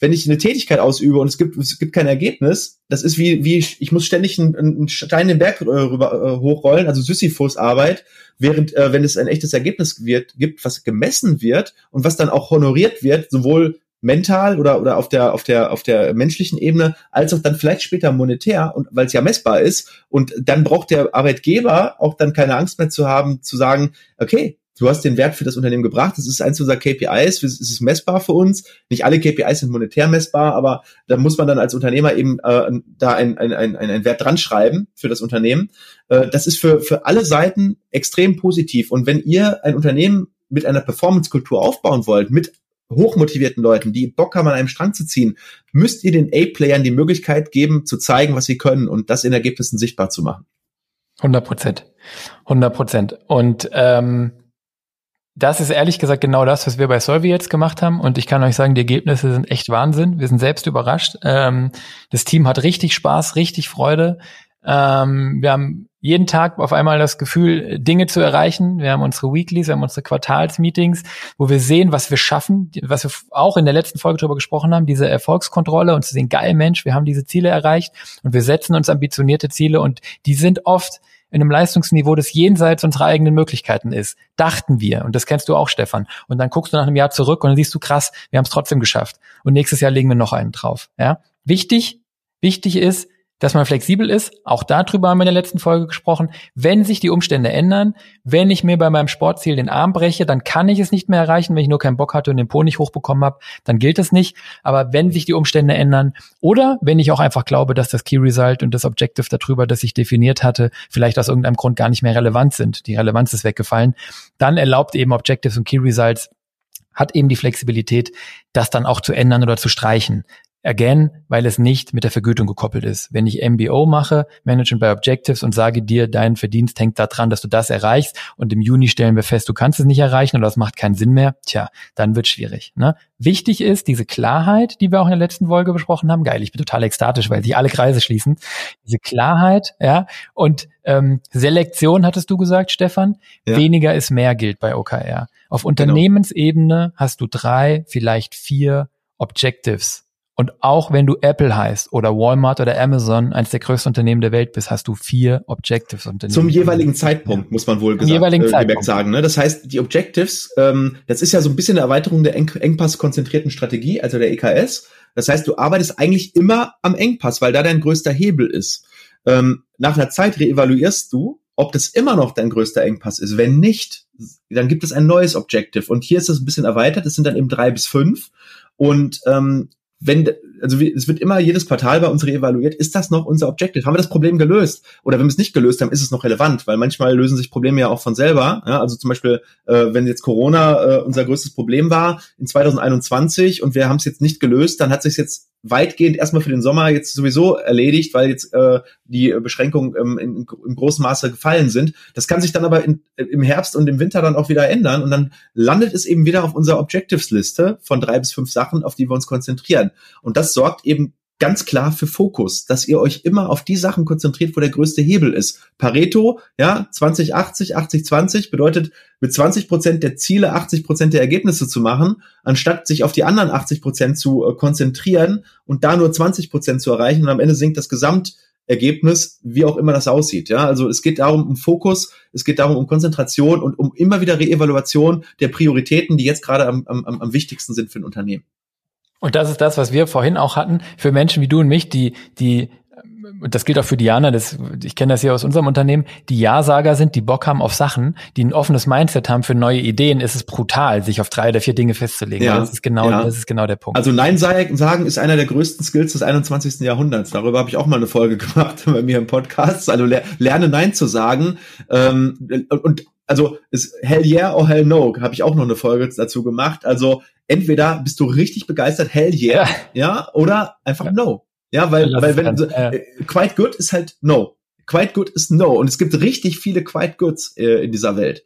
wenn ich eine Tätigkeit ausübe und es gibt, es gibt kein Ergebnis, das ist wie, wie ich, muss ständig einen, einen Stein den Berg äh, rüber, äh, hochrollen, also Sisyphus-Arbeit, während äh, wenn es ein echtes Ergebnis wird, gibt, was gemessen wird und was dann auch honoriert wird, sowohl mental oder oder auf der auf der auf der menschlichen Ebene als auch dann vielleicht später monetär und weil es ja messbar ist und dann braucht der Arbeitgeber auch dann keine Angst mehr zu haben zu sagen okay du hast den Wert für das Unternehmen gebracht. Das ist eins unserer KPIs. Es ist messbar für uns. Nicht alle KPIs sind monetär messbar, aber da muss man dann als Unternehmer eben äh, da ein, ein, ein, ein Wert dran schreiben für das Unternehmen. Äh, das ist für, für alle Seiten extrem positiv. Und wenn ihr ein Unternehmen mit einer Performance-Kultur aufbauen wollt, mit hochmotivierten Leuten, die Bock haben, an einem Strang zu ziehen, müsst ihr den A-Playern die Möglichkeit geben, zu zeigen, was sie können und das in Ergebnissen sichtbar zu machen. 100 Prozent. 100 Prozent. Und ähm, das ist ehrlich gesagt genau das, was wir bei Solvi jetzt gemacht haben. Und ich kann euch sagen, die Ergebnisse sind echt Wahnsinn. Wir sind selbst überrascht. Ähm, das Team hat richtig Spaß, richtig Freude. Ähm, wir haben jeden Tag auf einmal das Gefühl, Dinge zu erreichen. Wir haben unsere Weeklies, wir haben unsere Quartalsmeetings, wo wir sehen, was wir schaffen, was wir auch in der letzten Folge darüber gesprochen haben, diese Erfolgskontrolle und zu sehen, geil Mensch, wir haben diese Ziele erreicht und wir setzen uns ambitionierte Ziele und die sind oft in einem Leistungsniveau, das jenseits unserer eigenen Möglichkeiten ist. Dachten wir. Und das kennst du auch, Stefan. Und dann guckst du nach einem Jahr zurück und dann siehst du, krass, wir haben es trotzdem geschafft. Und nächstes Jahr legen wir noch einen drauf. Ja? Wichtig, wichtig ist, dass man flexibel ist. Auch darüber haben wir in der letzten Folge gesprochen. Wenn sich die Umstände ändern, wenn ich mir bei meinem Sportziel den Arm breche, dann kann ich es nicht mehr erreichen. Wenn ich nur keinen Bock hatte und den Po nicht hochbekommen habe, dann gilt es nicht. Aber wenn sich die Umstände ändern oder wenn ich auch einfach glaube, dass das Key Result und das Objective darüber, das ich definiert hatte, vielleicht aus irgendeinem Grund gar nicht mehr relevant sind, die Relevanz ist weggefallen, dann erlaubt eben Objectives und Key Results hat eben die Flexibilität, das dann auch zu ändern oder zu streichen. Again, weil es nicht mit der Vergütung gekoppelt ist. Wenn ich MBO mache, Management by Objectives und sage dir, dein Verdienst hängt daran, dass du das erreichst und im Juni stellen wir fest, du kannst es nicht erreichen oder das macht keinen Sinn mehr, tja, dann wird schwierig. Ne? Wichtig ist diese Klarheit, die wir auch in der letzten Folge besprochen haben. Geil, ich bin total ekstatisch, weil sich alle Kreise schließen. Diese Klarheit, ja, und ähm, Selektion hattest du gesagt, Stefan. Ja. Weniger ist mehr gilt bei OKR. Auf genau. Unternehmensebene genau. hast du drei, vielleicht vier Objectives und auch wenn du Apple heißt oder Walmart oder Amazon, eines der größten Unternehmen der Welt bist, hast du vier Objectives Unternehmen. Zum jeweiligen Zeitpunkt, muss man wohl gesagt, jeweiligen äh, Zeitpunkt. sagen. Ne? Das heißt, die Objectives, ähm, das ist ja so ein bisschen eine Erweiterung der Eng Engpass-konzentrierten Strategie, also der EKS. Das heißt, du arbeitest eigentlich immer am Engpass, weil da dein größter Hebel ist. Ähm, nach einer Zeit reevaluierst du, ob das immer noch dein größter Engpass ist. Wenn nicht, dann gibt es ein neues Objective. Und hier ist es ein bisschen erweitert. Es sind dann eben drei bis fünf. Und ähm, wenn, also es wird immer jedes Quartal bei uns reevaluiert, ist das noch unser Objective? Haben wir das Problem gelöst? Oder wenn wir es nicht gelöst haben, ist es noch relevant? Weil manchmal lösen sich Probleme ja auch von selber. Ja, also zum Beispiel, äh, wenn jetzt Corona äh, unser größtes Problem war in 2021 und wir haben es jetzt nicht gelöst, dann hat sich jetzt weitgehend erstmal für den Sommer jetzt sowieso erledigt, weil jetzt äh, die Beschränkungen ähm, in, im großen Maße gefallen sind. Das kann sich dann aber in, im Herbst und im Winter dann auch wieder ändern und dann landet es eben wieder auf unserer Objectives-Liste von drei bis fünf Sachen, auf die wir uns konzentrieren. Und das sorgt eben ganz klar für Fokus, dass ihr euch immer auf die Sachen konzentriert, wo der größte Hebel ist. Pareto, ja, 2080, 8020 bedeutet, mit 20 Prozent der Ziele 80 Prozent der Ergebnisse zu machen, anstatt sich auf die anderen 80 Prozent zu äh, konzentrieren und da nur 20 Prozent zu erreichen und am Ende sinkt das Gesamtergebnis, wie auch immer das aussieht. Ja, also es geht darum um Fokus, es geht darum um Konzentration und um immer wieder Reevaluation der Prioritäten, die jetzt gerade am, am, am wichtigsten sind für ein Unternehmen. Und das ist das, was wir vorhin auch hatten, für Menschen wie du und mich, die, die, und das gilt auch für Diana, das, ich kenne das hier aus unserem Unternehmen, die Ja-Sager sind, die Bock haben auf Sachen, die ein offenes Mindset haben für neue Ideen, ist es brutal, sich auf drei oder vier Dinge festzulegen. Ja, das ist genau, ja. das ist genau der Punkt. Also Nein sagen ist einer der größten Skills des 21. Jahrhunderts. Darüber habe ich auch mal eine Folge gemacht bei mir im Podcast. Also lerne Nein zu sagen. Ähm, und also ist Hell yeah or Hell no, habe ich auch noch eine Folge dazu gemacht. Also entweder bist du richtig begeistert, Hell yeah, ja, ja oder einfach ja. no. Ja, weil, weil wenn, so, äh, quite good ist halt no. Quite good ist no. Und es gibt richtig viele quite goods äh, in dieser Welt.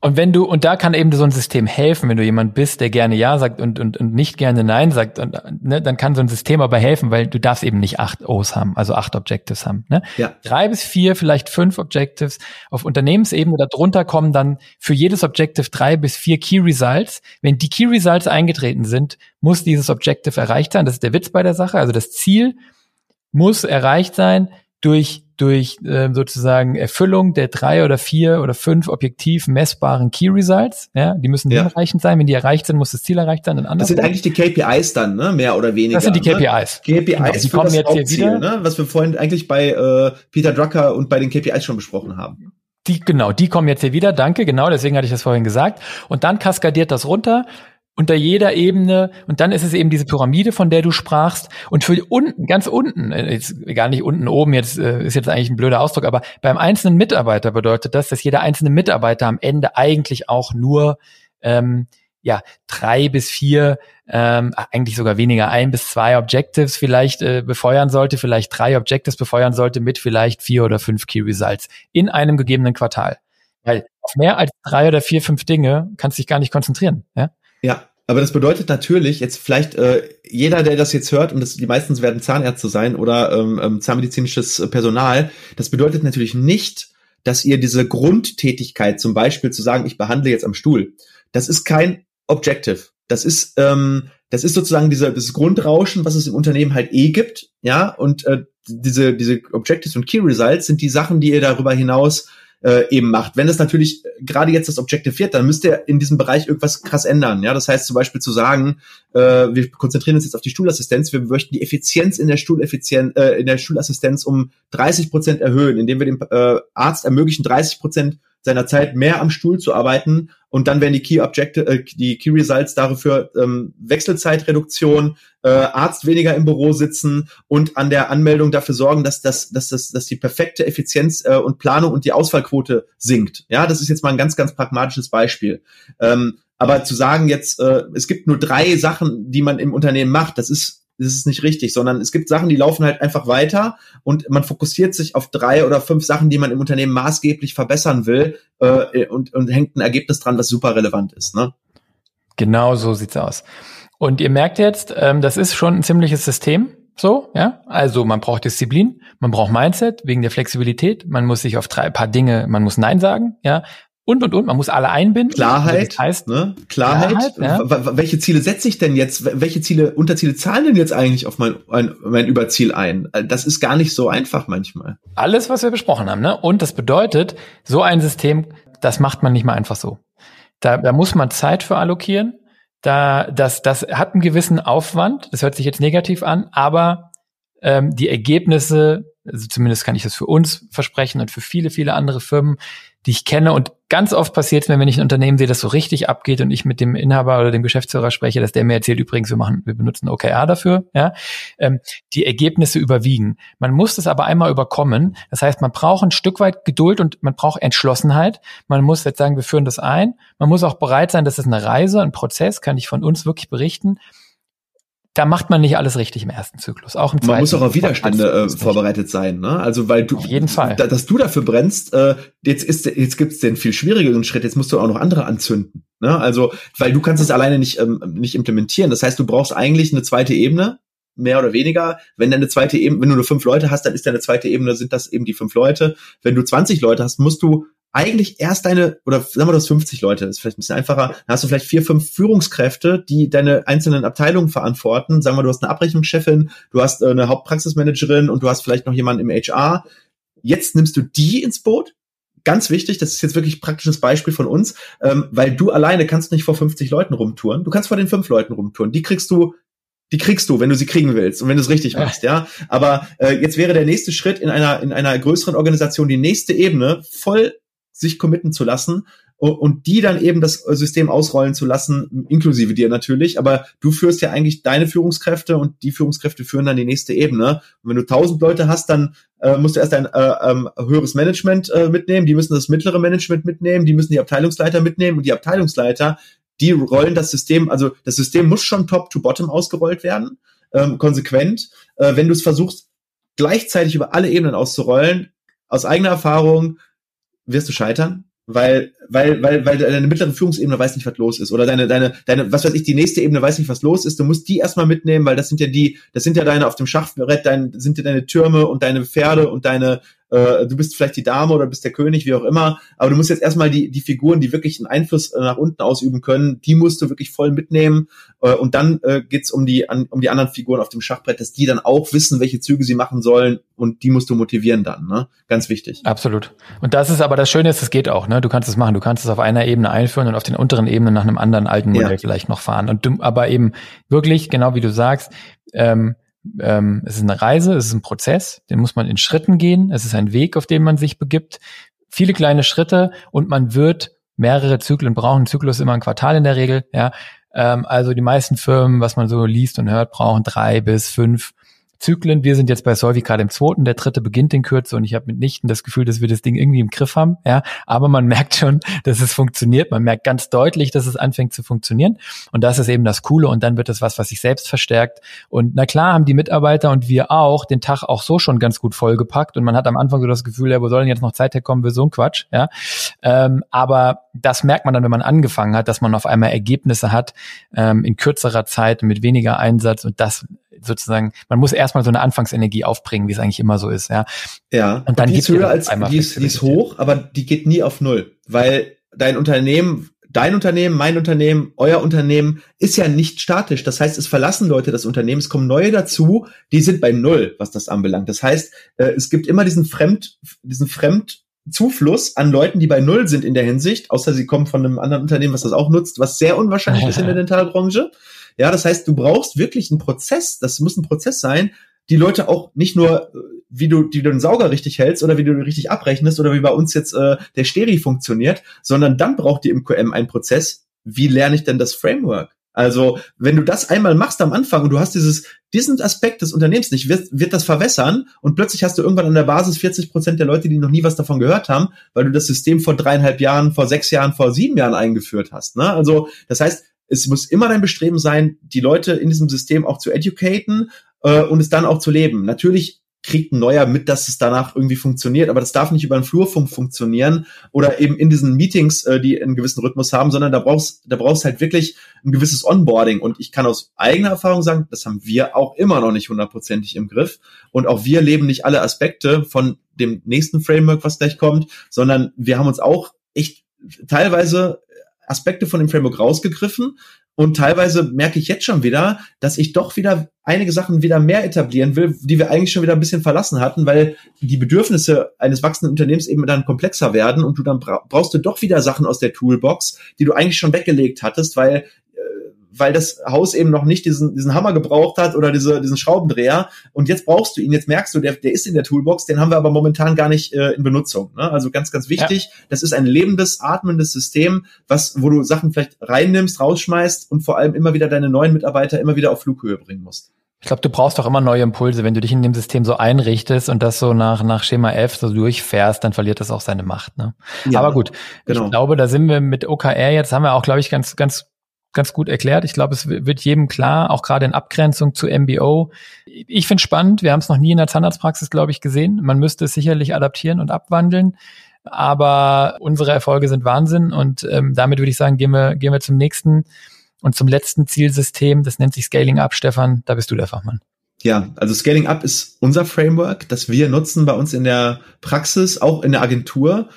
Und wenn du, und da kann eben so ein System helfen, wenn du jemand bist, der gerne Ja sagt und, und, und nicht gerne Nein sagt, und, ne, dann kann so ein System aber helfen, weil du darfst eben nicht acht O's haben, also acht Objectives haben. Ne? Ja. Drei bis vier, vielleicht fünf Objectives. Auf Unternehmensebene darunter kommen dann für jedes Objective drei bis vier Key Results. Wenn die Key Results eingetreten sind, muss dieses Objective erreicht sein. Das ist der Witz bei der Sache. Also das Ziel muss erreicht sein durch durch äh, sozusagen Erfüllung der drei oder vier oder fünf objektiv messbaren Key Results. Ja, die müssen ja. hinreichend sein. Wenn die erreicht sind, muss das Ziel erreicht sein. das sind eigentlich die KPIs dann, ne? mehr oder weniger. Das sind die KPIs. Ne? KPIs genau, die kommen jetzt hier wieder. Ne? Was wir vorhin eigentlich bei äh, Peter Drucker und bei den KPIs schon besprochen haben. Die, genau, die kommen jetzt hier wieder, danke, genau, deswegen hatte ich das vorhin gesagt. Und dann kaskadiert das runter unter jeder Ebene und dann ist es eben diese Pyramide, von der du sprachst und für unten, ganz unten, äh, jetzt gar nicht unten oben, jetzt äh, ist jetzt eigentlich ein blöder Ausdruck, aber beim einzelnen Mitarbeiter bedeutet das, dass jeder einzelne Mitarbeiter am Ende eigentlich auch nur ähm, ja drei bis vier, ähm, eigentlich sogar weniger ein bis zwei Objectives vielleicht äh, befeuern sollte, vielleicht drei Objectives befeuern sollte mit vielleicht vier oder fünf Key Results in einem gegebenen Quartal. Weil auf mehr als drei oder vier, fünf Dinge kannst du dich gar nicht konzentrieren. Ja, ja aber das bedeutet natürlich, jetzt vielleicht äh, jeder, der das jetzt hört, und das, die meisten werden Zahnärzte sein oder ähm, ähm zahnmedizinisches Personal, das bedeutet natürlich nicht, dass ihr diese Grundtätigkeit, zum Beispiel zu sagen, ich behandle jetzt am Stuhl, das ist kein Objective. Das ist, ähm, das ist sozusagen dieser, das Grundrauschen, was es im Unternehmen halt eh gibt, ja, und äh, diese, diese Objectives und Key Results sind die Sachen, die ihr darüber hinaus äh, eben macht. Wenn es natürlich gerade jetzt das Objective wird, dann müsst ihr in diesem Bereich irgendwas krass ändern. Ja, das heißt zum Beispiel zu sagen, äh, wir konzentrieren uns jetzt auf die Stuhlassistenz, wir möchten die Effizienz in der Stuhleffizienz, äh, in der Schulassistenz um 30 Prozent erhöhen, indem wir dem äh, Arzt ermöglichen, 30 Prozent seiner Zeit mehr am Stuhl zu arbeiten und dann werden die Key Objective, äh, die Key Results dafür ähm, Wechselzeitreduktion, äh, Arzt weniger im Büro sitzen und an der Anmeldung dafür sorgen, dass das, dass das, dass die perfekte Effizienz äh, und Planung und die Ausfallquote sinkt. Ja, das ist jetzt mal ein ganz, ganz pragmatisches Beispiel. Ähm, aber zu sagen jetzt, äh, es gibt nur drei Sachen, die man im Unternehmen macht, das ist das ist nicht richtig, sondern es gibt Sachen, die laufen halt einfach weiter und man fokussiert sich auf drei oder fünf Sachen, die man im Unternehmen maßgeblich verbessern will äh, und, und hängt ein Ergebnis dran, was super relevant ist. Ne? Genau so sieht's aus. Und ihr merkt jetzt, ähm, das ist schon ein ziemliches System. So, ja. Also man braucht Disziplin, man braucht Mindset wegen der Flexibilität, man muss sich auf drei paar Dinge, man muss Nein sagen, ja und und und. Man muss alle einbinden. Klarheit, das heißt, ne? Klarheit. Klarheit ja. Welche Ziele setze ich denn jetzt? Welche Ziele, Unterziele zahlen denn jetzt eigentlich auf mein, mein, mein Überziel ein? Das ist gar nicht so einfach manchmal. Alles, was wir besprochen haben, ne? Und das bedeutet, so ein System, das macht man nicht mal einfach so. Da, da muss man Zeit für allokieren. Da, das, das hat einen gewissen Aufwand. Das hört sich jetzt negativ an, aber ähm, die Ergebnisse, also zumindest kann ich das für uns versprechen und für viele, viele andere Firmen, die ich kenne. Und ganz oft passiert es mir, wenn ich ein Unternehmen sehe, das so richtig abgeht und ich mit dem Inhaber oder dem Geschäftsführer spreche, dass der mir erzählt, übrigens, wir machen, wir benutzen OKR dafür, ja, ähm, die Ergebnisse überwiegen. Man muss das aber einmal überkommen. Das heißt, man braucht ein Stück weit Geduld und man braucht Entschlossenheit. Man muss jetzt sagen, wir führen das ein. Man muss auch bereit sein, das ist eine Reise, ein Prozess, kann ich von uns wirklich berichten da macht man nicht alles richtig im ersten Zyklus. Auch im zweiten. Man muss auch auf Widerstände äh, vorbereitet sein, ne? Also weil du, auf jeden Fall, da, dass du dafür brennst. Äh, jetzt ist, jetzt gibt's den viel schwierigeren Schritt. Jetzt musst du auch noch andere anzünden, ne? Also weil du kannst es alleine nicht ähm, nicht implementieren. Das heißt, du brauchst eigentlich eine zweite Ebene, mehr oder weniger. Wenn deine zweite Ebene, wenn du nur fünf Leute hast, dann ist deine zweite Ebene sind das eben die fünf Leute. Wenn du 20 Leute hast, musst du eigentlich erst deine, oder sagen wir das 50 Leute, das ist vielleicht ein bisschen einfacher, dann hast du vielleicht vier, fünf Führungskräfte, die deine einzelnen Abteilungen verantworten. Sagen wir, du hast eine Abrechnungschefin, du hast äh, eine Hauptpraxismanagerin und du hast vielleicht noch jemanden im HR. Jetzt nimmst du die ins Boot. Ganz wichtig, das ist jetzt wirklich praktisches Beispiel von uns, ähm, weil du alleine kannst nicht vor 50 Leuten rumtouren. Du kannst vor den fünf Leuten rumtouren. Die kriegst du die kriegst du, wenn du sie kriegen willst und wenn du es richtig machst, ja. Aber äh, jetzt wäre der nächste Schritt in einer in einer größeren Organisation die nächste Ebene voll sich committen zu lassen und die dann eben das System ausrollen zu lassen, inklusive dir natürlich. Aber du führst ja eigentlich deine Führungskräfte und die Führungskräfte führen dann die nächste Ebene. Und wenn du tausend Leute hast, dann äh, musst du erst ein äh, ähm, höheres Management äh, mitnehmen, die müssen das mittlere Management mitnehmen, die müssen die Abteilungsleiter mitnehmen und die Abteilungsleiter, die rollen das System, also das System muss schon top to bottom ausgerollt werden, ähm, konsequent. Äh, wenn du es versuchst, gleichzeitig über alle Ebenen auszurollen, aus eigener Erfahrung, wirst du scheitern, weil, weil, weil, weil deine mittlere Führungsebene weiß nicht, was los ist. Oder deine, deine, deine, was weiß ich, die nächste Ebene weiß nicht, was los ist. Du musst die erstmal mitnehmen, weil das sind ja die, das sind ja deine auf dem Schachbrett, dein, sind ja deine Türme und deine Pferde und deine, äh, du bist vielleicht die Dame oder bist der König, wie auch immer, aber du musst jetzt erstmal die, die Figuren, die wirklich einen Einfluss äh, nach unten ausüben können, die musst du wirklich voll mitnehmen äh, und dann äh, geht's um die, an, um die anderen Figuren auf dem Schachbrett, dass die dann auch wissen, welche Züge sie machen sollen und die musst du motivieren dann, ne? Ganz wichtig. Absolut. Und das ist aber das Schöne ist, es geht auch, ne? Du kannst es machen, du kannst es auf einer Ebene einführen und auf den unteren Ebenen nach einem anderen alten Modell ja. vielleicht noch fahren und du, aber eben wirklich, genau wie du sagst, ähm, ähm, es ist eine Reise, es ist ein Prozess, den muss man in Schritten gehen, es ist ein Weg, auf den man sich begibt. viele kleine Schritte und man wird mehrere Zyklen brauchen. Ein Zyklus immer ein Quartal in der Regel, ja. Ähm, also die meisten Firmen, was man so liest und hört, brauchen drei bis fünf Zyklen. Wir sind jetzt bei Solvi gerade im zweiten, der dritte beginnt in Kürze und ich habe mitnichten das Gefühl, dass wir das Ding irgendwie im Griff haben. Ja, aber man merkt schon, dass es funktioniert. Man merkt ganz deutlich, dass es anfängt zu funktionieren und das ist eben das Coole und dann wird es was, was sich selbst verstärkt. Und na klar haben die Mitarbeiter und wir auch den Tag auch so schon ganz gut vollgepackt und man hat am Anfang so das Gefühl, ja, wo soll denn jetzt noch Zeit herkommen für so ein Quatsch? Ja, ähm, aber das merkt man dann, wenn man angefangen hat, dass man auf einmal Ergebnisse hat ähm, in kürzerer Zeit mit weniger Einsatz und das sozusagen, man muss erstmal so eine Anfangsenergie aufbringen, wie es eigentlich immer so ist, ja. Ja. Und dann die ist höher als, die ist, die ist hoch, aber die geht nie auf Null, weil dein Unternehmen dein Unternehmen, mein Unternehmen, euer Unternehmen ist ja nicht statisch. Das heißt, es verlassen Leute das Unternehmen, es kommen neue dazu, die sind bei Null, was das anbelangt. Das heißt, äh, es gibt immer diesen Fremd, diesen Fremdzufluss an Leuten, die bei Null sind in der Hinsicht, außer sie kommen von einem anderen Unternehmen, was das auch nutzt, was sehr unwahrscheinlich ist in der Dentalbranche. Ja, das heißt, du brauchst wirklich einen Prozess. Das muss ein Prozess sein, die Leute auch nicht nur, äh, wie du, wie du den Sauger richtig hältst oder wie du richtig abrechnest oder wie bei uns jetzt äh, der Steri funktioniert, sondern dann braucht die im QM einen Prozess. Wie lerne ich denn das Framework? Also, wenn du das einmal machst am Anfang und du hast dieses, diesen Aspekt des Unternehmens nicht, wird, wird das verwässern und plötzlich hast du irgendwann an der Basis 40 Prozent der Leute, die noch nie was davon gehört haben, weil du das System vor dreieinhalb Jahren, vor sechs Jahren, vor sieben Jahren eingeführt hast. Ne? Also, das heißt, es muss immer dein Bestreben sein, die Leute in diesem System auch zu educaten äh, und es dann auch zu leben. Natürlich kriegt ein Neuer mit, dass es danach irgendwie funktioniert, aber das darf nicht über einen Flurfunk funktionieren oder eben in diesen Meetings, äh, die einen gewissen Rhythmus haben, sondern da brauchst, da brauchst halt wirklich ein gewisses Onboarding und ich kann aus eigener Erfahrung sagen, das haben wir auch immer noch nicht hundertprozentig im Griff und auch wir leben nicht alle Aspekte von dem nächsten Framework, was gleich kommt, sondern wir haben uns auch echt teilweise Aspekte von dem Framework rausgegriffen. Und teilweise merke ich jetzt schon wieder, dass ich doch wieder einige Sachen wieder mehr etablieren will, die wir eigentlich schon wieder ein bisschen verlassen hatten, weil die Bedürfnisse eines wachsenden Unternehmens eben dann komplexer werden und du dann brauchst du doch wieder Sachen aus der Toolbox, die du eigentlich schon weggelegt hattest, weil weil das Haus eben noch nicht diesen, diesen Hammer gebraucht hat oder diese, diesen Schraubendreher. Und jetzt brauchst du ihn, jetzt merkst du, der, der ist in der Toolbox, den haben wir aber momentan gar nicht äh, in Benutzung. Ne? Also ganz, ganz wichtig, ja. das ist ein lebendes, atmendes System, was, wo du Sachen vielleicht reinnimmst, rausschmeißt und vor allem immer wieder deine neuen Mitarbeiter immer wieder auf Flughöhe bringen musst. Ich glaube, du brauchst doch immer neue Impulse. Wenn du dich in dem System so einrichtest und das so nach, nach Schema F so durchfährst, dann verliert das auch seine Macht. Ne? Ja, Aber gut, genau. ich glaube, da sind wir mit OKR jetzt, haben wir auch, glaube ich, ganz, ganz ganz gut erklärt. Ich glaube, es wird jedem klar, auch gerade in Abgrenzung zu MBO. Ich finde spannend. Wir haben es noch nie in der Zahnarztpraxis, glaube ich, gesehen. Man müsste es sicherlich adaptieren und abwandeln. Aber unsere Erfolge sind Wahnsinn. Und ähm, damit würde ich sagen, gehen wir, gehen wir zum nächsten und zum letzten Zielsystem. Das nennt sich Scaling Up. Stefan, da bist du der Fachmann. Ja, also Scaling Up ist unser Framework, das wir nutzen bei uns in der Praxis, auch in der Agentur.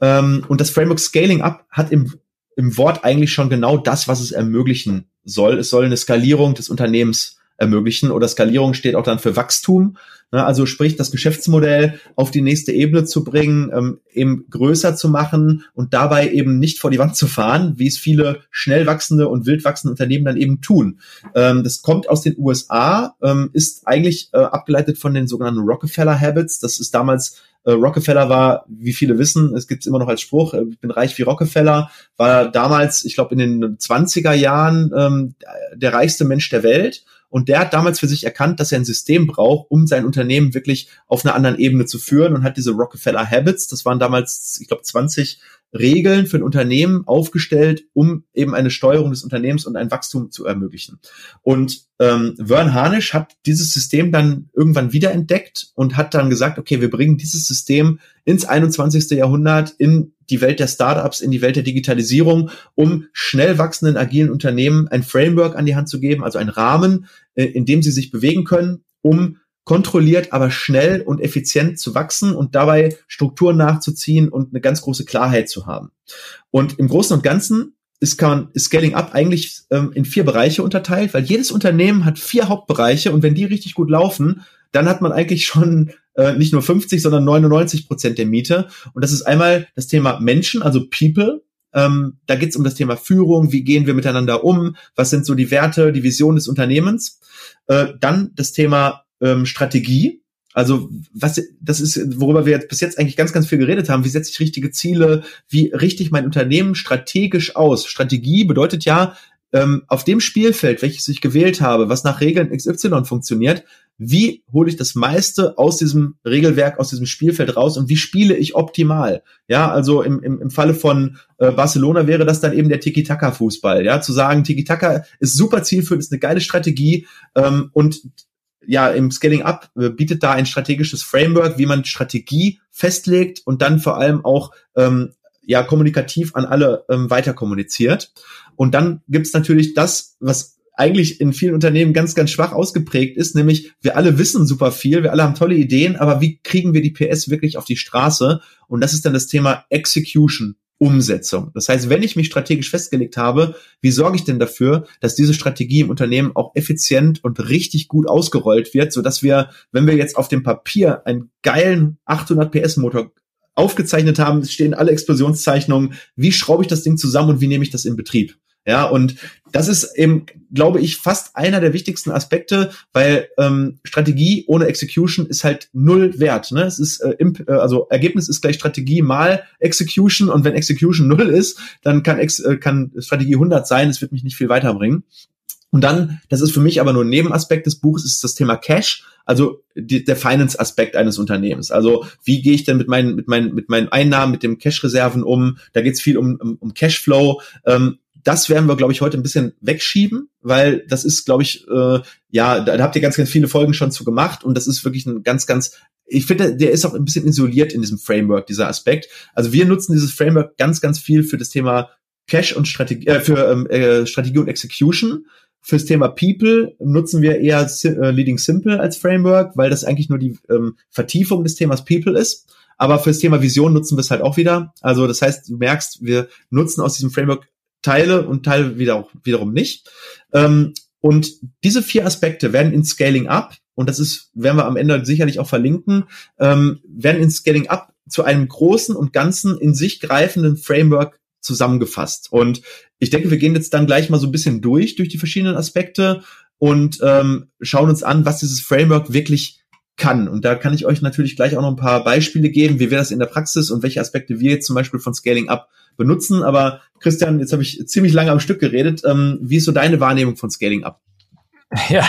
Ähm, und das Framework Scaling Up hat im im Wort eigentlich schon genau das, was es ermöglichen soll. Es soll eine Skalierung des Unternehmens ermöglichen oder Skalierung steht auch dann für Wachstum. Ne, also sprich, das Geschäftsmodell auf die nächste Ebene zu bringen, ähm, eben größer zu machen und dabei eben nicht vor die Wand zu fahren, wie es viele schnell wachsende und wild wachsende Unternehmen dann eben tun. Ähm, das kommt aus den USA, ähm, ist eigentlich äh, abgeleitet von den sogenannten Rockefeller Habits. Das ist damals äh, Rockefeller war, wie viele wissen, es gibt es immer noch als Spruch, äh, ich bin reich wie Rockefeller, war damals, ich glaube in den 20er Jahren ähm, der reichste Mensch der Welt. Und der hat damals für sich erkannt, dass er ein System braucht, um sein Unternehmen wirklich auf einer anderen Ebene zu führen und hat diese Rockefeller Habits, das waren damals, ich glaube, 20 Regeln für ein Unternehmen aufgestellt, um eben eine Steuerung des Unternehmens und ein Wachstum zu ermöglichen. Und ähm, Vern Harnisch hat dieses System dann irgendwann wiederentdeckt und hat dann gesagt, okay, wir bringen dieses System ins 21. Jahrhundert, in die Welt der Startups, in die Welt der Digitalisierung, um schnell wachsenden agilen Unternehmen ein Framework an die Hand zu geben, also einen Rahmen, äh, in dem sie sich bewegen können, um kontrolliert, aber schnell und effizient zu wachsen und dabei Strukturen nachzuziehen und eine ganz große Klarheit zu haben. Und im Großen und Ganzen ist, kann, ist Scaling Up eigentlich ähm, in vier Bereiche unterteilt, weil jedes Unternehmen hat vier Hauptbereiche und wenn die richtig gut laufen, dann hat man eigentlich schon äh, nicht nur 50, sondern 99 Prozent der Miete. Und das ist einmal das Thema Menschen, also People. Ähm, da geht es um das Thema Führung, wie gehen wir miteinander um, was sind so die Werte, die Vision des Unternehmens. Äh, dann das Thema ähm, Strategie. Also was das ist, worüber wir jetzt bis jetzt eigentlich ganz, ganz viel geredet haben. Wie setze ich richtige Ziele? Wie richte ich mein Unternehmen strategisch aus? Strategie bedeutet ja, ähm, auf dem Spielfeld, welches ich gewählt habe, was nach Regeln XY funktioniert, wie hole ich das meiste aus diesem Regelwerk, aus diesem Spielfeld raus und wie spiele ich optimal? Ja, also im, im, im Falle von äh, Barcelona wäre das dann eben der Tiki-Taka-Fußball. Ja, zu sagen, Tiki-Taka ist super zielführend, ist eine geile Strategie ähm, und ja, im Scaling Up äh, bietet da ein strategisches Framework, wie man Strategie festlegt und dann vor allem auch ähm, ja kommunikativ an alle ähm, weiter kommuniziert. Und dann gibt's natürlich das, was eigentlich in vielen Unternehmen ganz, ganz schwach ausgeprägt ist, nämlich wir alle wissen super viel, wir alle haben tolle Ideen, aber wie kriegen wir die PS wirklich auf die Straße? Und das ist dann das Thema Execution. Umsetzung. Das heißt, wenn ich mich strategisch festgelegt habe, wie sorge ich denn dafür, dass diese Strategie im Unternehmen auch effizient und richtig gut ausgerollt wird, so dass wir, wenn wir jetzt auf dem Papier einen geilen 800 PS Motor aufgezeichnet haben, stehen alle Explosionszeichnungen, wie schraube ich das Ding zusammen und wie nehme ich das in Betrieb? Ja, und das ist eben, glaube ich, fast einer der wichtigsten Aspekte, weil ähm, Strategie ohne Execution ist halt null wert. Ne? Es ist äh, imp, äh, also Ergebnis ist gleich Strategie mal Execution und wenn Execution null ist, dann kann, Ex, äh, kann Strategie 100 sein. Es wird mich nicht viel weiterbringen. Und dann, das ist für mich aber nur ein Nebenaspekt des Buches, ist das Thema Cash, also die, der Finance-Aspekt eines Unternehmens. Also wie gehe ich denn mit meinen, mit meinen, mit meinen Einnahmen, mit dem Cash-Reserven um? Da geht es viel um, um, um Cashflow. Ähm, das werden wir, glaube ich, heute ein bisschen wegschieben, weil das ist, glaube ich, äh, ja, da, da habt ihr ganz, ganz viele Folgen schon zu gemacht und das ist wirklich ein ganz, ganz, ich finde, der ist auch ein bisschen isoliert in diesem Framework, dieser Aspekt. Also wir nutzen dieses Framework ganz, ganz viel für das Thema Cash und Strategie, äh, für ähm, äh, Strategie und Execution. Fürs Thema People nutzen wir eher äh, Leading Simple als Framework, weil das eigentlich nur die ähm, Vertiefung des Themas People ist. Aber fürs Thema Vision nutzen wir es halt auch wieder. Also das heißt, du merkst, wir nutzen aus diesem Framework Teile und Teile wieder auch, wiederum nicht. Ähm, und diese vier Aspekte werden in Scaling Up, und das ist, werden wir am Ende sicherlich auch verlinken, ähm, werden in Scaling Up zu einem großen und ganzen in sich greifenden Framework zusammengefasst. Und ich denke, wir gehen jetzt dann gleich mal so ein bisschen durch, durch die verschiedenen Aspekte und ähm, schauen uns an, was dieses Framework wirklich kann. Und da kann ich euch natürlich gleich auch noch ein paar Beispiele geben, wie wir das in der Praxis und welche Aspekte wir jetzt zum Beispiel von Scaling Up benutzen. Aber Christian, jetzt habe ich ziemlich lange am Stück geredet. Ähm, wie ist so deine Wahrnehmung von Scaling Up? Ja,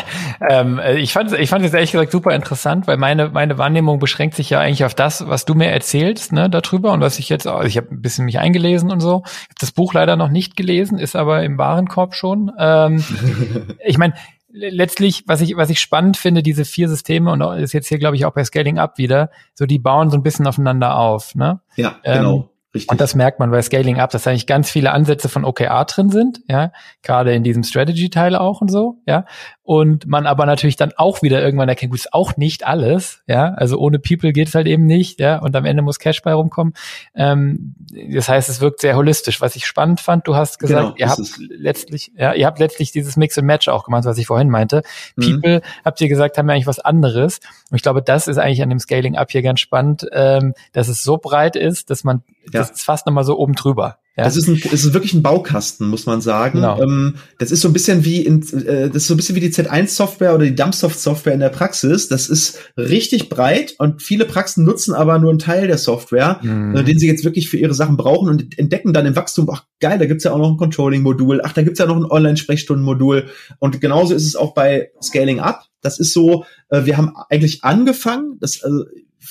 ähm, ich fand ich fand es ehrlich gesagt super interessant, weil meine meine Wahrnehmung beschränkt sich ja eigentlich auf das, was du mir erzählst, ne, darüber und was ich jetzt auch, ich habe ein bisschen mich eingelesen und so. Ich habe das Buch leider noch nicht gelesen, ist aber im Warenkorb schon. Ähm, ich meine, letztlich, was ich, was ich spannend finde, diese vier Systeme, und ist jetzt hier, glaube ich, auch bei Scaling Up wieder, so die bauen so ein bisschen aufeinander auf. Ne? Ja, genau. Ähm, Richtig. Und das merkt man bei Scaling Up, dass eigentlich ganz viele Ansätze von OKR drin sind, ja, gerade in diesem Strategy-Teil auch und so, ja. Und man aber natürlich dann auch wieder irgendwann erkennt, gut, ist auch nicht alles, ja. Also ohne People geht es halt eben nicht, ja. Und am Ende muss Cash bei rumkommen. Ähm, das heißt, es wirkt sehr holistisch. Was ich spannend fand, du hast gesagt, genau, ihr habt letztlich, ja, ihr habt letztlich dieses Mix and Match auch gemacht, was ich vorhin meinte. Mhm. People, habt ihr gesagt, haben ja eigentlich was anderes. Und ich glaube, das ist eigentlich an dem Scaling Up hier ganz spannend, ähm, dass es so breit ist, dass man ja. das ist fast nochmal so oben drüber. Ja. Das ist ein, es ist wirklich ein Baukasten, muss man sagen. Genau. Ähm, das ist so ein bisschen wie in, äh, das ist so ein bisschen wie die Z1-Software oder die Dumpsoft-Software in der Praxis. Das ist richtig breit und viele Praxen nutzen aber nur einen Teil der Software, mhm. äh, den sie jetzt wirklich für ihre Sachen brauchen und entdecken dann im Wachstum, ach geil, da gibt's ja auch noch ein Controlling-Modul, ach, da gibt's ja noch ein Online-Sprechstunden-Modul. Und genauso ist es auch bei Scaling Up. Das ist so, äh, wir haben eigentlich angefangen, das, also,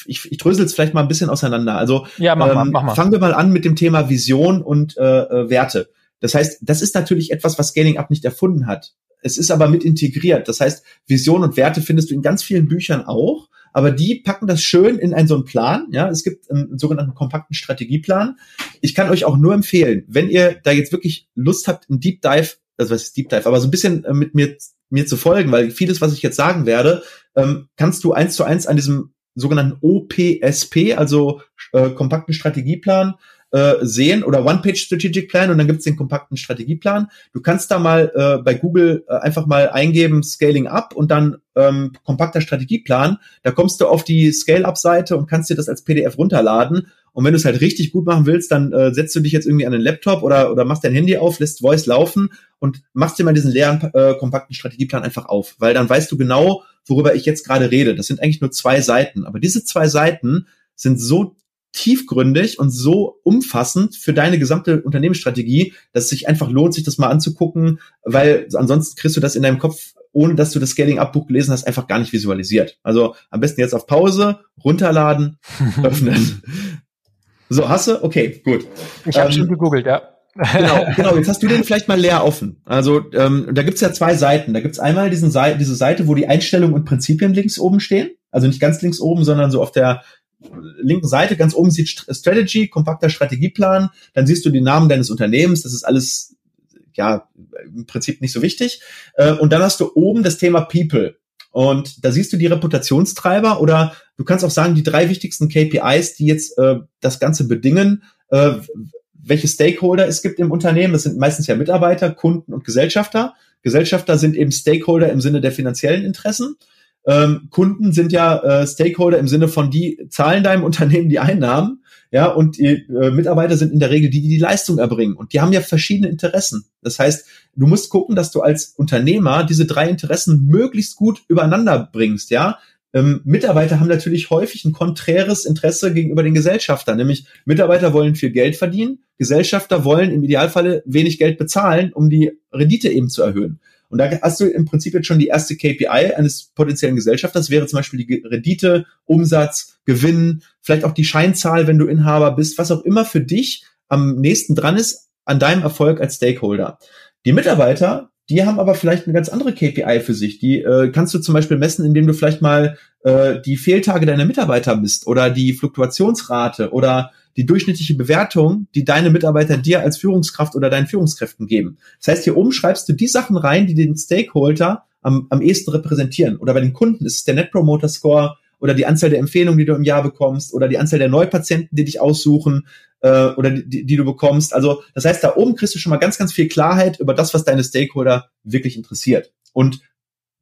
ich, ich drösel es vielleicht mal ein bisschen auseinander. Also ja, mach mal, ähm, mach mal. fangen wir mal an mit dem Thema Vision und äh, äh, Werte. Das heißt, das ist natürlich etwas, was Scaling Up nicht erfunden hat. Es ist aber mit integriert. Das heißt, Vision und Werte findest du in ganz vielen Büchern auch, aber die packen das schön in einen so einen Plan. Ja, es gibt einen, einen sogenannten kompakten Strategieplan. Ich kann euch auch nur empfehlen, wenn ihr da jetzt wirklich Lust habt, einen Deep Dive, also was ist Deep Dive, aber so ein bisschen äh, mit mir mir zu folgen, weil vieles, was ich jetzt sagen werde, ähm, kannst du eins zu eins an diesem sogenannten OPSP, also äh, kompakten Strategieplan, äh, sehen oder One-Page Strategic Plan und dann gibt's den kompakten Strategieplan. Du kannst da mal äh, bei Google äh, einfach mal eingeben Scaling Up und dann ähm, kompakter Strategieplan. Da kommst du auf die Scale-Up-Seite und kannst dir das als PDF runterladen. Und wenn du es halt richtig gut machen willst, dann äh, setzt du dich jetzt irgendwie an den Laptop oder, oder machst dein Handy auf, lässt Voice laufen und machst dir mal diesen leeren, äh, kompakten Strategieplan einfach auf. Weil dann weißt du genau, worüber ich jetzt gerade rede. Das sind eigentlich nur zwei Seiten. Aber diese zwei Seiten sind so tiefgründig und so umfassend für deine gesamte Unternehmensstrategie, dass es sich einfach lohnt, sich das mal anzugucken, weil ansonsten kriegst du das in deinem Kopf, ohne dass du das Scaling-Up-Buch gelesen hast, einfach gar nicht visualisiert. Also am besten jetzt auf Pause, runterladen, öffnen. So, hast du? Okay, gut. Ich habe ähm, schon gegoogelt, ja. Genau, genau. Jetzt hast du den vielleicht mal leer offen. Also ähm, da gibt's ja zwei Seiten. Da gibt's einmal diesen Seite, diese Seite, wo die Einstellungen und Prinzipien links oben stehen. Also nicht ganz links oben, sondern so auf der linken Seite ganz oben sieht Strategy, kompakter Strategieplan. Dann siehst du den Namen deines Unternehmens. Das ist alles ja im Prinzip nicht so wichtig. Äh, und dann hast du oben das Thema People. Und da siehst du die Reputationstreiber oder du kannst auch sagen, die drei wichtigsten KPIs, die jetzt äh, das Ganze bedingen, äh, welche Stakeholder es gibt im Unternehmen. Das sind meistens ja Mitarbeiter, Kunden und Gesellschafter. Gesellschafter sind eben Stakeholder im Sinne der finanziellen Interessen. Ähm, Kunden sind ja äh, Stakeholder im Sinne von, die zahlen deinem Unternehmen die Einnahmen, ja, und die äh, Mitarbeiter sind in der Regel die, die die Leistung erbringen. Und die haben ja verschiedene Interessen. Das heißt, du musst gucken, dass du als Unternehmer diese drei Interessen möglichst gut übereinander bringst, ja. Ähm, Mitarbeiter haben natürlich häufig ein konträres Interesse gegenüber den Gesellschaftern, nämlich Mitarbeiter wollen viel Geld verdienen, Gesellschafter wollen im Idealfalle wenig Geld bezahlen, um die Rendite eben zu erhöhen. Und da hast du im Prinzip jetzt schon die erste KPI eines potenziellen Gesellschafters, wäre zum Beispiel die Rendite, Umsatz, Gewinn, vielleicht auch die Scheinzahl, wenn du Inhaber bist, was auch immer für dich am nächsten dran ist an deinem Erfolg als Stakeholder. Die Mitarbeiter, die haben aber vielleicht eine ganz andere KPI für sich. Die äh, kannst du zum Beispiel messen, indem du vielleicht mal äh, die Fehltage deiner Mitarbeiter misst oder die Fluktuationsrate oder die durchschnittliche Bewertung, die deine Mitarbeiter dir als Führungskraft oder deinen Führungskräften geben. Das heißt, hier oben schreibst du die Sachen rein, die den Stakeholder am, am ehesten repräsentieren. Oder bei den Kunden ist es der Net Promoter Score oder die Anzahl der Empfehlungen, die du im Jahr bekommst oder die Anzahl der Neupatienten, die dich aussuchen äh, oder die, die du bekommst. Also das heißt, da oben kriegst du schon mal ganz, ganz viel Klarheit über das, was deine Stakeholder wirklich interessiert. Und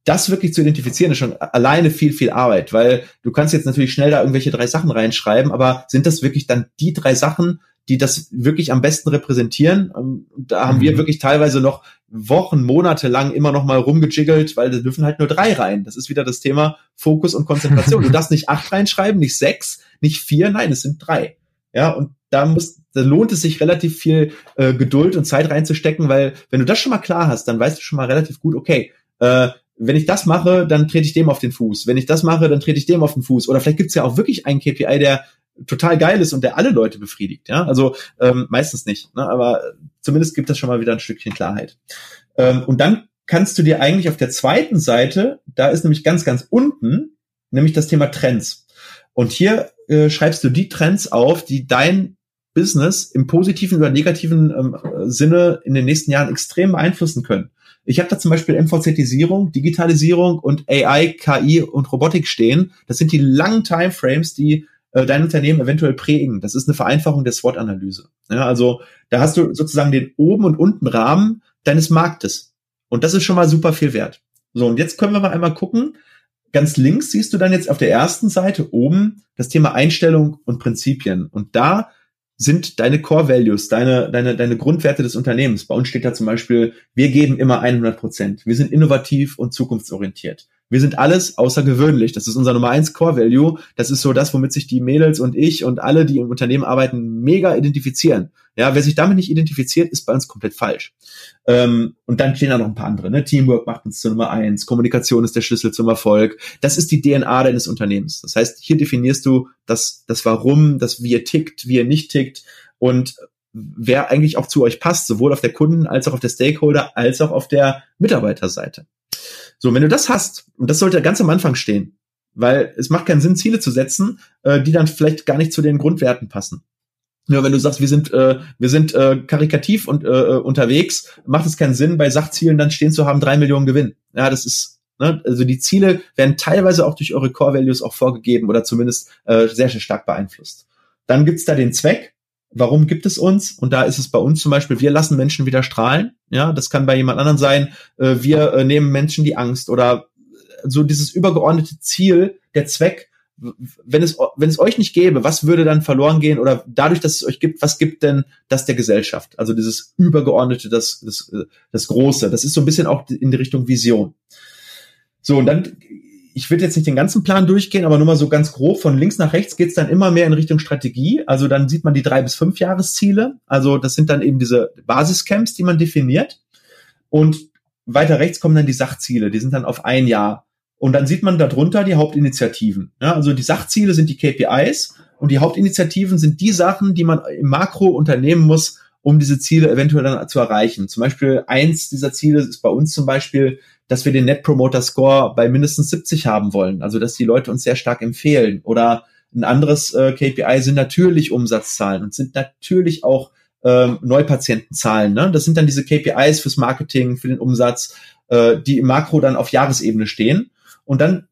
das wirklich zu identifizieren, ist schon alleine viel, viel Arbeit, weil du kannst jetzt natürlich schnell da irgendwelche drei Sachen reinschreiben, aber sind das wirklich dann die drei Sachen, die das wirklich am besten repräsentieren? Ähm, da haben mhm. wir wirklich teilweise noch Wochen, Monate lang immer noch mal rumgejiggelt, weil da dürfen halt nur drei rein. Das ist wieder das Thema Fokus und Konzentration. du darfst nicht acht reinschreiben, nicht sechs, nicht vier, nein, es sind drei. Ja, und da muss, da lohnt es sich relativ viel äh, Geduld und Zeit reinzustecken, weil wenn du das schon mal klar hast, dann weißt du schon mal relativ gut, okay, äh, wenn ich das mache, dann trete ich dem auf den Fuß. Wenn ich das mache, dann trete ich dem auf den Fuß. Oder vielleicht gibt's ja auch wirklich einen KPI, der total geil ist und der alle Leute befriedigt. Ja, also ähm, meistens nicht, ne? aber zumindest gibt das schon mal wieder ein Stückchen Klarheit. Ähm, und dann kannst du dir eigentlich auf der zweiten Seite, da ist nämlich ganz, ganz unten, nämlich das Thema Trends. Und hier äh, schreibst du die Trends auf, die dein Business im positiven oder negativen ähm, Sinne in den nächsten Jahren extrem beeinflussen können. Ich habe da zum Beispiel MVZisierung, Digitalisierung und AI, KI und Robotik stehen. Das sind die langen Timeframes, die äh, dein Unternehmen eventuell prägen. Das ist eine Vereinfachung der SWOT-Analyse. Ja, also da hast du sozusagen den oben und unten Rahmen deines Marktes. Und das ist schon mal super viel wert. So, und jetzt können wir mal einmal gucken. Ganz links siehst du dann jetzt auf der ersten Seite oben das Thema Einstellung und Prinzipien. Und da sind deine Core Values, deine, deine, deine Grundwerte des Unternehmens. Bei uns steht da zum Beispiel, wir geben immer 100 Prozent. Wir sind innovativ und zukunftsorientiert. Wir sind alles außergewöhnlich. Das ist unser Nummer eins Core Value. Das ist so das, womit sich die Mädels und ich und alle, die im Unternehmen arbeiten, mega identifizieren. Ja, wer sich damit nicht identifiziert, ist bei uns komplett falsch. Ähm, und dann stehen da noch ein paar andere. Ne? Teamwork macht uns zur Nummer eins. Kommunikation ist der Schlüssel zum Erfolg. Das ist die DNA deines Unternehmens. Das heißt, hier definierst du das, das Warum, das wie ihr tickt, wie ihr nicht tickt und wer eigentlich auch zu euch passt, sowohl auf der Kunden- als auch auf der Stakeholder, als auch auf der Mitarbeiterseite. So, wenn du das hast, und das sollte ganz am Anfang stehen, weil es macht keinen Sinn, Ziele zu setzen, äh, die dann vielleicht gar nicht zu den Grundwerten passen. Ja, wenn du sagst, wir sind, äh, wir sind äh, karikativ und äh, äh, unterwegs, macht es keinen Sinn, bei Sachzielen dann stehen zu haben, drei Millionen Gewinn. Ja, das ist, ne, also die Ziele werden teilweise auch durch eure Core Values auch vorgegeben oder zumindest äh, sehr, sehr stark beeinflusst. Dann gibt's da den Zweck. Warum gibt es uns? Und da ist es bei uns zum Beispiel, wir lassen Menschen wieder strahlen. Ja, das kann bei jemand anderen sein. Äh, wir äh, nehmen Menschen die Angst oder so dieses übergeordnete Ziel, der Zweck, wenn es, wenn es euch nicht gäbe, was würde dann verloren gehen oder dadurch, dass es euch gibt, was gibt denn das der Gesellschaft? Also dieses übergeordnete, das, das, das Große. Das ist so ein bisschen auch in die Richtung Vision. So, und dann ich würde jetzt nicht den ganzen Plan durchgehen, aber nur mal so ganz grob von links nach rechts geht's dann immer mehr in Richtung Strategie. Also dann sieht man die drei bis fünf Jahresziele. Also das sind dann eben diese Basiscamps, die man definiert. Und weiter rechts kommen dann die Sachziele, die sind dann auf ein Jahr. Und dann sieht man darunter die Hauptinitiativen. Ja, also die Sachziele sind die KPIs und die Hauptinitiativen sind die Sachen, die man im Makro unternehmen muss, um diese Ziele eventuell dann zu erreichen. Zum Beispiel eins dieser Ziele ist bei uns zum Beispiel, dass wir den Net Promoter Score bei mindestens 70 haben wollen. Also dass die Leute uns sehr stark empfehlen. Oder ein anderes äh, KPI sind natürlich Umsatzzahlen und sind natürlich auch ähm, Neupatientenzahlen. Ne? Das sind dann diese KPIs fürs Marketing, für den Umsatz, äh, die im Makro dann auf Jahresebene stehen. Und dann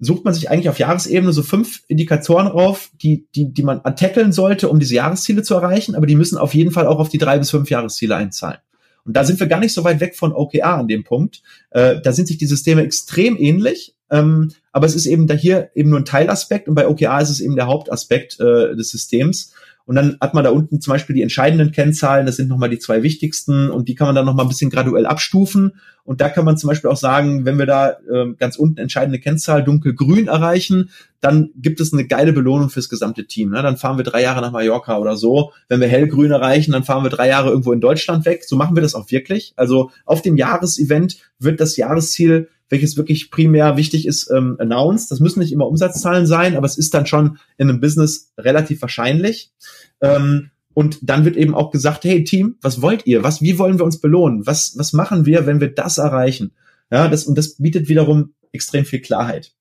sucht man sich eigentlich auf Jahresebene so fünf Indikatoren auf, die, die, die man tackeln sollte, um diese Jahresziele zu erreichen, aber die müssen auf jeden Fall auch auf die drei bis fünf Jahresziele einzahlen. Und da sind wir gar nicht so weit weg von OKR an dem Punkt. Äh, da sind sich die Systeme extrem ähnlich, ähm, aber es ist eben da hier eben nur ein Teilaspekt und bei OKR ist es eben der Hauptaspekt äh, des Systems. Und dann hat man da unten zum Beispiel die entscheidenden Kennzahlen, das sind nochmal die zwei wichtigsten und die kann man dann nochmal ein bisschen graduell abstufen. Und da kann man zum Beispiel auch sagen, wenn wir da äh, ganz unten entscheidende Kennzahl dunkelgrün erreichen, dann gibt es eine geile Belohnung fürs gesamte Team. Ne? Dann fahren wir drei Jahre nach Mallorca oder so. Wenn wir hellgrün erreichen, dann fahren wir drei Jahre irgendwo in Deutschland weg. So machen wir das auch wirklich. Also auf dem Jahresevent wird das Jahresziel welches wirklich primär wichtig ist, ähm, announced. Das müssen nicht immer Umsatzzahlen sein, aber es ist dann schon in einem Business relativ wahrscheinlich. Ähm, und dann wird eben auch gesagt, hey Team, was wollt ihr? Was, wie wollen wir uns belohnen? Was, was machen wir, wenn wir das erreichen? Ja, das, und das bietet wiederum extrem viel Klarheit.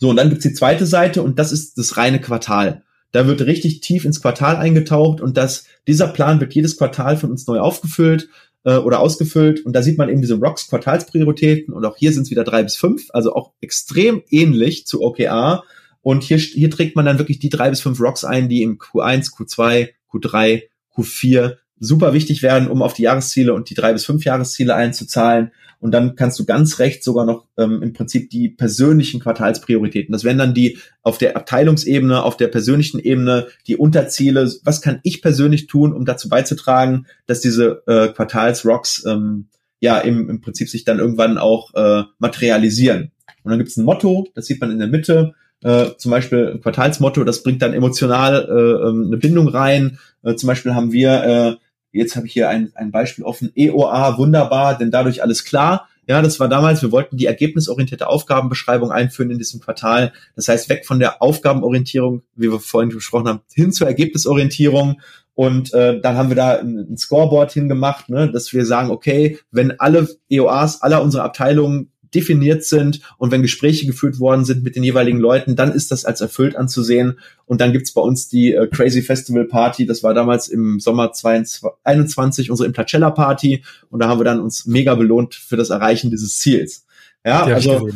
So, und dann gibt's die zweite Seite und das ist das reine Quartal. Da wird richtig tief ins Quartal eingetaucht und das, dieser Plan wird jedes Quartal von uns neu aufgefüllt äh, oder ausgefüllt. Und da sieht man eben diese Rocks Quartalsprioritäten und auch hier sind es wieder drei bis fünf, also auch extrem ähnlich zu OKR. Und hier, hier trägt man dann wirklich die drei bis fünf Rocks ein, die im Q1, Q2, Q3, Q4 super wichtig werden, um auf die Jahresziele und die drei bis fünf Jahresziele einzuzahlen. Und dann kannst du ganz recht sogar noch ähm, im Prinzip die persönlichen Quartalsprioritäten. Das wären dann die auf der Abteilungsebene, auf der persönlichen Ebene, die Unterziele. Was kann ich persönlich tun, um dazu beizutragen, dass diese äh, Quartalsrocks ähm, ja im, im Prinzip sich dann irgendwann auch äh, materialisieren. Und dann gibt es ein Motto, das sieht man in der Mitte. Äh, zum Beispiel ein Quartalsmotto, das bringt dann emotional äh, ähm, eine Bindung rein. Äh, zum Beispiel haben wir äh, Jetzt habe ich hier ein, ein Beispiel offen. EOA, wunderbar, denn dadurch alles klar. Ja, das war damals, wir wollten die ergebnisorientierte Aufgabenbeschreibung einführen in diesem Quartal. Das heißt, weg von der Aufgabenorientierung, wie wir vorhin gesprochen haben, hin zur Ergebnisorientierung. Und äh, dann haben wir da ein, ein Scoreboard hingemacht, ne, dass wir sagen, okay, wenn alle EOAs aller unserer Abteilungen definiert sind und wenn Gespräche geführt worden sind mit den jeweiligen Leuten, dann ist das als erfüllt anzusehen. Und dann gibt's bei uns die äh, Crazy Festival Party, das war damals im Sommer 2021 unsere Implacella Party und da haben wir dann uns mega belohnt für das Erreichen dieses Ziels. Ja, ja also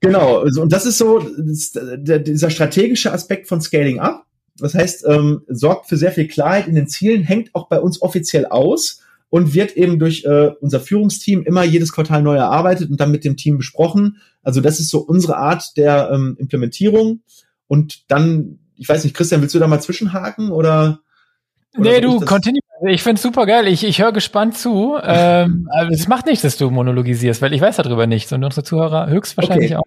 genau. Also, und das ist so das, der, dieser strategische Aspekt von Scaling Up. Das heißt, ähm, sorgt für sehr viel Klarheit in den Zielen, hängt auch bei uns offiziell aus und wird eben durch äh, unser Führungsteam immer jedes Quartal neu erarbeitet und dann mit dem Team besprochen. Also das ist so unsere Art der ähm, Implementierung. Und dann, ich weiß nicht, Christian, willst du da mal zwischenhaken oder? oder nee, du, continue. Ich find's super geil. Ich, ich höre gespannt zu. ähm, aber es macht nichts, dass du monologisierst, weil ich weiß darüber nichts und unsere Zuhörer höchstwahrscheinlich okay.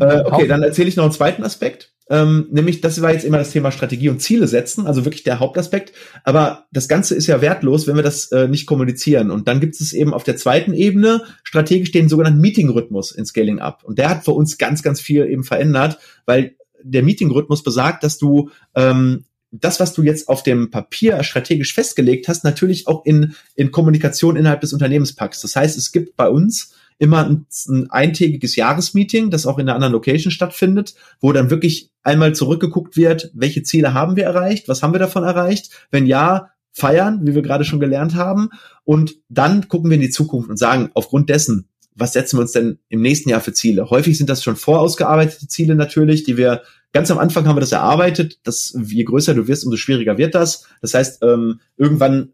auch. Äh, okay, dann erzähle ich noch einen zweiten Aspekt. Ähm, nämlich, das war jetzt immer das Thema Strategie und Ziele setzen, also wirklich der Hauptaspekt. Aber das Ganze ist ja wertlos, wenn wir das äh, nicht kommunizieren. Und dann gibt es eben auf der zweiten Ebene strategisch den sogenannten Meeting-Rhythmus in Scaling Up. Und der hat für uns ganz, ganz viel eben verändert, weil der Meeting-Rhythmus besagt, dass du ähm, das, was du jetzt auf dem Papier strategisch festgelegt hast, natürlich auch in, in Kommunikation innerhalb des Unternehmens packst. Das heißt, es gibt bei uns immer ein, ein eintägiges Jahresmeeting, das auch in einer anderen Location stattfindet, wo dann wirklich einmal zurückgeguckt wird, welche Ziele haben wir erreicht, was haben wir davon erreicht, wenn ja, feiern, wie wir gerade schon gelernt haben, und dann gucken wir in die Zukunft und sagen, aufgrund dessen, was setzen wir uns denn im nächsten Jahr für Ziele? Häufig sind das schon vorausgearbeitete Ziele natürlich, die wir ganz am Anfang haben wir das erarbeitet. dass je größer du wirst, umso schwieriger wird das. Das heißt, ähm, irgendwann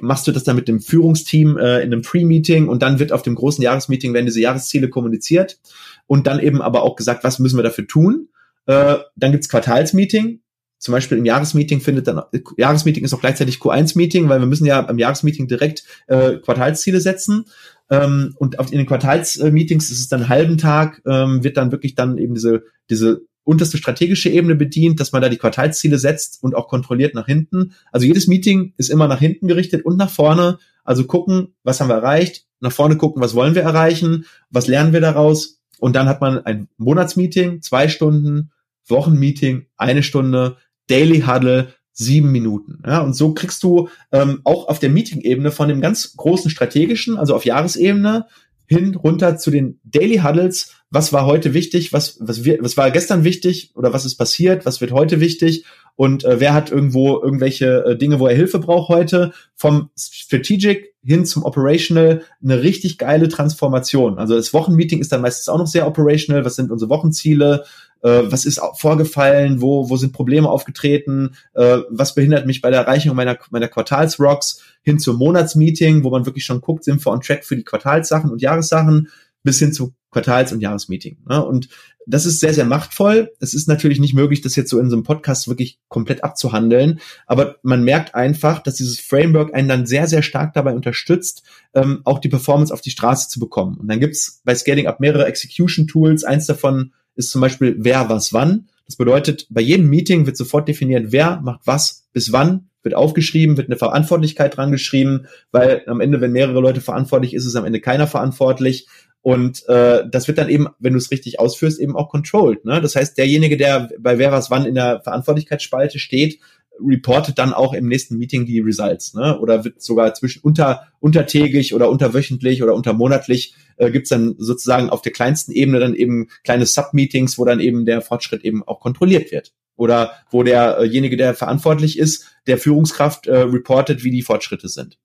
machst du das dann mit dem Führungsteam äh, in einem Pre-Meeting und dann wird auf dem großen Jahresmeeting werden diese Jahresziele kommuniziert und dann eben aber auch gesagt, was müssen wir dafür tun. Äh, dann gibt's Quartalsmeeting. Zum Beispiel im Jahresmeeting findet dann, Jahresmeeting ist auch gleichzeitig Q1-Meeting, weil wir müssen ja am Jahresmeeting direkt äh, Quartalsziele setzen. Ähm, und auf, in den Quartalsmeetings ist es dann einen halben Tag, ähm, wird dann wirklich dann eben diese, diese unterste strategische Ebene bedient, dass man da die Quartalsziele setzt und auch kontrolliert nach hinten. Also jedes Meeting ist immer nach hinten gerichtet und nach vorne. Also gucken, was haben wir erreicht, nach vorne gucken, was wollen wir erreichen, was lernen wir daraus. Und dann hat man ein Monatsmeeting, zwei Stunden, Wochenmeeting, eine Stunde, Daily Huddle, sieben Minuten. Ja, und so kriegst du ähm, auch auf der Meeting-Ebene von dem ganz großen strategischen, also auf Jahresebene, hin runter zu den Daily Huddles. Was war heute wichtig? Was, was, wir, was war gestern wichtig? Oder was ist passiert? Was wird heute wichtig? Und äh, wer hat irgendwo irgendwelche äh, Dinge, wo er Hilfe braucht heute? Vom Strategic hin zum Operational eine richtig geile Transformation. Also das Wochenmeeting ist dann meistens auch noch sehr operational. Was sind unsere Wochenziele? äh, was ist vorgefallen, wo, wo sind Probleme aufgetreten, äh, was behindert mich bei der Erreichung meiner, meiner Quartalsrocks hin zum Monatsmeeting, wo man wirklich schon guckt, sind wir on track für die Quartalssachen und Jahressachen, bis hin zu Quartals- und Jahresmeeting. Ne? Und das ist sehr, sehr machtvoll. Es ist natürlich nicht möglich, das jetzt so in so einem Podcast wirklich komplett abzuhandeln, aber man merkt einfach, dass dieses Framework einen dann sehr, sehr stark dabei unterstützt, ähm, auch die Performance auf die Straße zu bekommen. Und dann gibt's bei Scaling Up mehrere Execution Tools. Eins davon ist zum Beispiel wer, was, wann. Das bedeutet, bei jedem Meeting wird sofort definiert, wer macht was bis wann, wird aufgeschrieben, wird eine Verantwortlichkeit dran geschrieben, weil am Ende, wenn mehrere Leute verantwortlich, ist es am Ende keiner verantwortlich. Und äh, das wird dann eben, wenn du es richtig ausführst, eben auch controlled. Ne? Das heißt, derjenige, der bei wer was wann in der Verantwortlichkeitsspalte steht, reportet dann auch im nächsten Meeting die Results, ne? Oder wird sogar zwischen unter untertägig oder unterwöchentlich oder untermonatlich äh, gibt's dann sozusagen auf der kleinsten Ebene dann eben kleine Submeetings, wo dann eben der Fortschritt eben auch kontrolliert wird. Oder wo derjenige, der verantwortlich ist, der Führungskraft äh, reportet, wie die Fortschritte sind.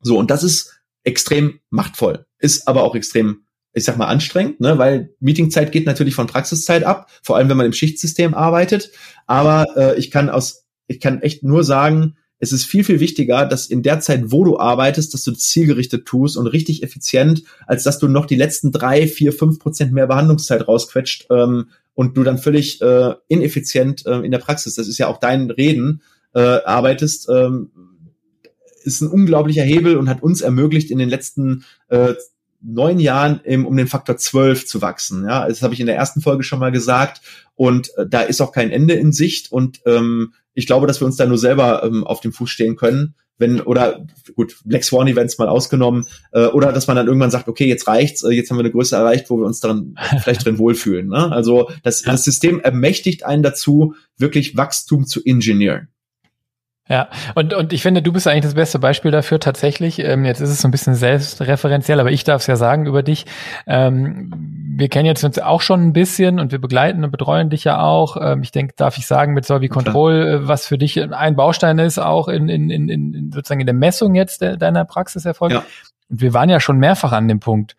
So, und das ist extrem machtvoll, ist aber auch extrem ich sag mal, anstrengend, ne? weil Meetingzeit geht natürlich von Praxiszeit ab, vor allem wenn man im Schichtsystem arbeitet. Aber äh, ich kann aus ich kann echt nur sagen, es ist viel, viel wichtiger, dass in der Zeit, wo du arbeitest, dass du zielgerichtet tust und richtig effizient, als dass du noch die letzten drei, vier, fünf Prozent mehr Behandlungszeit rausquetscht ähm, und du dann völlig äh, ineffizient äh, in der Praxis, das ist ja auch dein Reden, äh, arbeitest, ähm, ist ein unglaublicher Hebel und hat uns ermöglicht, in den letzten äh, neun Jahren im, um den Faktor zwölf zu wachsen. Ja, das habe ich in der ersten Folge schon mal gesagt. Und äh, da ist auch kein Ende in Sicht. Und ähm, ich glaube, dass wir uns da nur selber ähm, auf dem Fuß stehen können. Wenn, oder gut, Black Swan Events mal ausgenommen, äh, oder dass man dann irgendwann sagt, okay, jetzt reicht's, äh, jetzt haben wir eine Größe erreicht, wo wir uns daran vielleicht drin wohlfühlen. Ne? Also das, das System ermächtigt einen dazu, wirklich Wachstum zu ingenieren. Ja, und, und ich finde, du bist eigentlich das beste Beispiel dafür tatsächlich. Ähm, jetzt ist es so ein bisschen selbstreferenziell, aber ich darf es ja sagen über dich. Ähm, wir kennen jetzt uns auch schon ein bisschen und wir begleiten und betreuen dich ja auch. Ähm, ich denke, darf ich sagen, mit Solvi Control, äh, was für dich ein Baustein ist, auch in, in, in, in sozusagen in der Messung jetzt de, deiner Praxiserfolge. Ja. Und wir waren ja schon mehrfach an dem Punkt,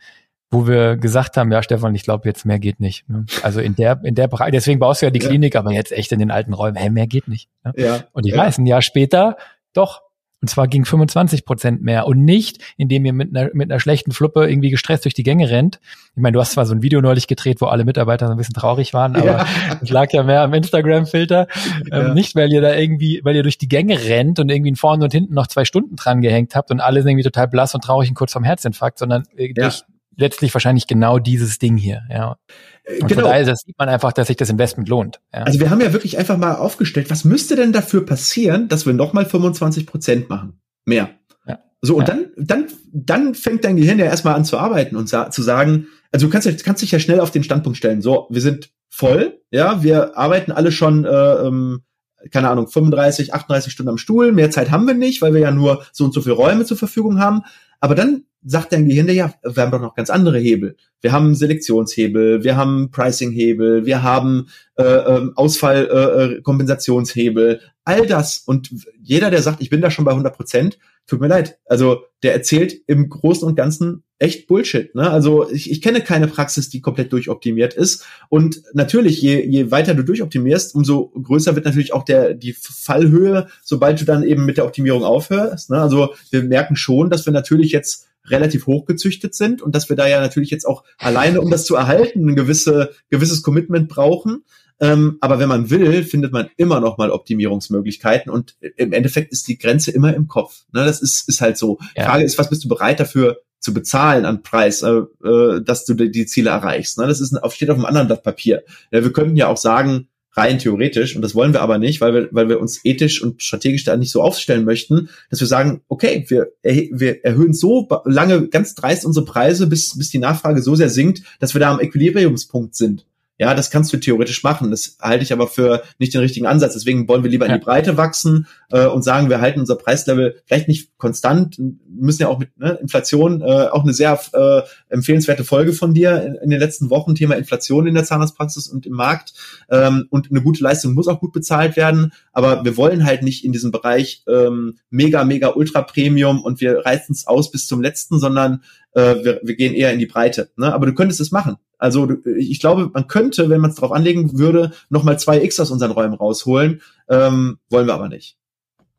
wo wir gesagt haben, ja, Stefan, ich glaube, jetzt mehr geht nicht. Ne? Also in der, in der Bereich, deswegen baust du ja die ja. Klinik, aber jetzt echt in den alten Räumen, hey, mehr geht nicht. Ne? Ja. Und ich ja. weiß, ein Jahr später, doch. Und zwar ging 25 Prozent mehr und nicht, indem ihr mit einer, mit einer schlechten Fluppe irgendwie gestresst durch die Gänge rennt. Ich meine, du hast zwar so ein Video neulich gedreht, wo alle Mitarbeiter so ein bisschen traurig waren, aber ja. es lag ja mehr am Instagram-Filter. Ja. Ähm, nicht, weil ihr da irgendwie, weil ihr durch die Gänge rennt und irgendwie vorne und hinten noch zwei Stunden dran gehängt habt und alle sind irgendwie total blass und traurig und kurz vorm Herzinfarkt, sondern äh, durch letztlich wahrscheinlich genau dieses Ding hier. Ja. Äh, und genau. von daher das sieht man einfach, dass sich das Investment lohnt. Ja. Also wir haben ja wirklich einfach mal aufgestellt, was müsste denn dafür passieren, dass wir nochmal 25 Prozent machen? Mehr. Ja. So, und ja. dann, dann, dann fängt dein Gehirn ja erstmal an zu arbeiten und sa zu sagen, also du kannst, kannst dich ja schnell auf den Standpunkt stellen. So, wir sind voll, ja, wir arbeiten alle schon, äh, ähm, keine Ahnung, 35, 38 Stunden am Stuhl, mehr Zeit haben wir nicht, weil wir ja nur so und so viele Räume zur Verfügung haben. Aber dann sagt dein Gehirn dir, ja, wir haben doch noch ganz andere Hebel. Wir haben Selektionshebel, wir haben Pricing-Hebel, wir haben äh, äh, Ausfallkompensationshebel, äh, all das. Und jeder, der sagt, ich bin da schon bei 100 Prozent, tut mir leid. Also der erzählt im Großen und Ganzen echt Bullshit. Ne? Also ich, ich kenne keine Praxis, die komplett durchoptimiert ist. Und natürlich, je, je weiter du durchoptimierst, umso größer wird natürlich auch der die Fallhöhe, sobald du dann eben mit der Optimierung aufhörst. Ne? Also wir merken schon, dass wir natürlich jetzt relativ hochgezüchtet sind und dass wir da ja natürlich jetzt auch alleine, um das zu erhalten, ein gewisse, gewisses Commitment brauchen. Ähm, aber wenn man will, findet man immer noch mal Optimierungsmöglichkeiten und im Endeffekt ist die Grenze immer im Kopf. Ne, das ist, ist halt so. Ja. Frage ist, was bist du bereit dafür zu bezahlen an Preis, äh, äh, dass du die, die Ziele erreichst. Ne? Das ist auf, steht auf einem anderen Blatt Papier. Ja, wir könnten ja auch sagen, rein theoretisch, und das wollen wir aber nicht, weil wir, weil wir uns ethisch und strategisch da nicht so aufstellen möchten, dass wir sagen, okay, wir, wir erhöhen so lange ganz dreist unsere Preise, bis, bis die Nachfrage so sehr sinkt, dass wir da am Equilibriumspunkt sind. Ja, das kannst du theoretisch machen. Das halte ich aber für nicht den richtigen Ansatz. Deswegen wollen wir lieber in die Breite wachsen äh, und sagen, wir halten unser Preislevel vielleicht nicht konstant, müssen ja auch mit ne, Inflation äh, auch eine sehr äh, empfehlenswerte Folge von dir in, in, den letzten Wochen, Thema Inflation in der Zahnarztpraxis und im Markt. Ähm, und eine gute Leistung muss auch gut bezahlt werden. Aber wir wollen halt nicht in diesem Bereich ähm, mega, mega ultra Premium und wir reißen es aus bis zum letzten, sondern äh, wir, wir gehen eher in die Breite. Ne? Aber du könntest es machen. Also ich glaube, man könnte, wenn man es darauf anlegen würde, nochmal zwei X aus unseren Räumen rausholen. Ähm, wollen wir aber nicht.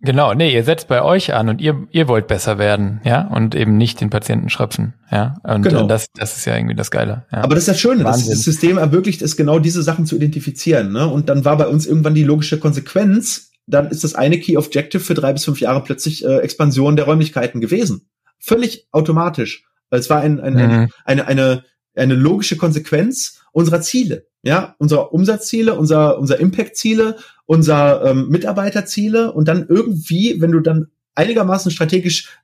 Genau, nee, ihr setzt bei euch an und ihr, ihr wollt besser werden, ja, und eben nicht den Patienten schröpfen, ja. Und genau. das, das ist ja irgendwie das Geile. Ja. Aber das ist das Schöne, dass das System ermöglicht es, genau diese Sachen zu identifizieren. Ne? Und dann war bei uns irgendwann die logische Konsequenz, dann ist das eine Key Objective für drei bis fünf Jahre plötzlich äh, Expansion der Räumlichkeiten gewesen. Völlig automatisch. Es war ein, ein, mhm. ein, eine, eine, eine logische Konsequenz unserer Ziele, ja, unserer Umsatzziele, unser, unser Impact-Ziele, unser ähm, Mitarbeiterziele und dann irgendwie, wenn du dann einigermaßen strategisch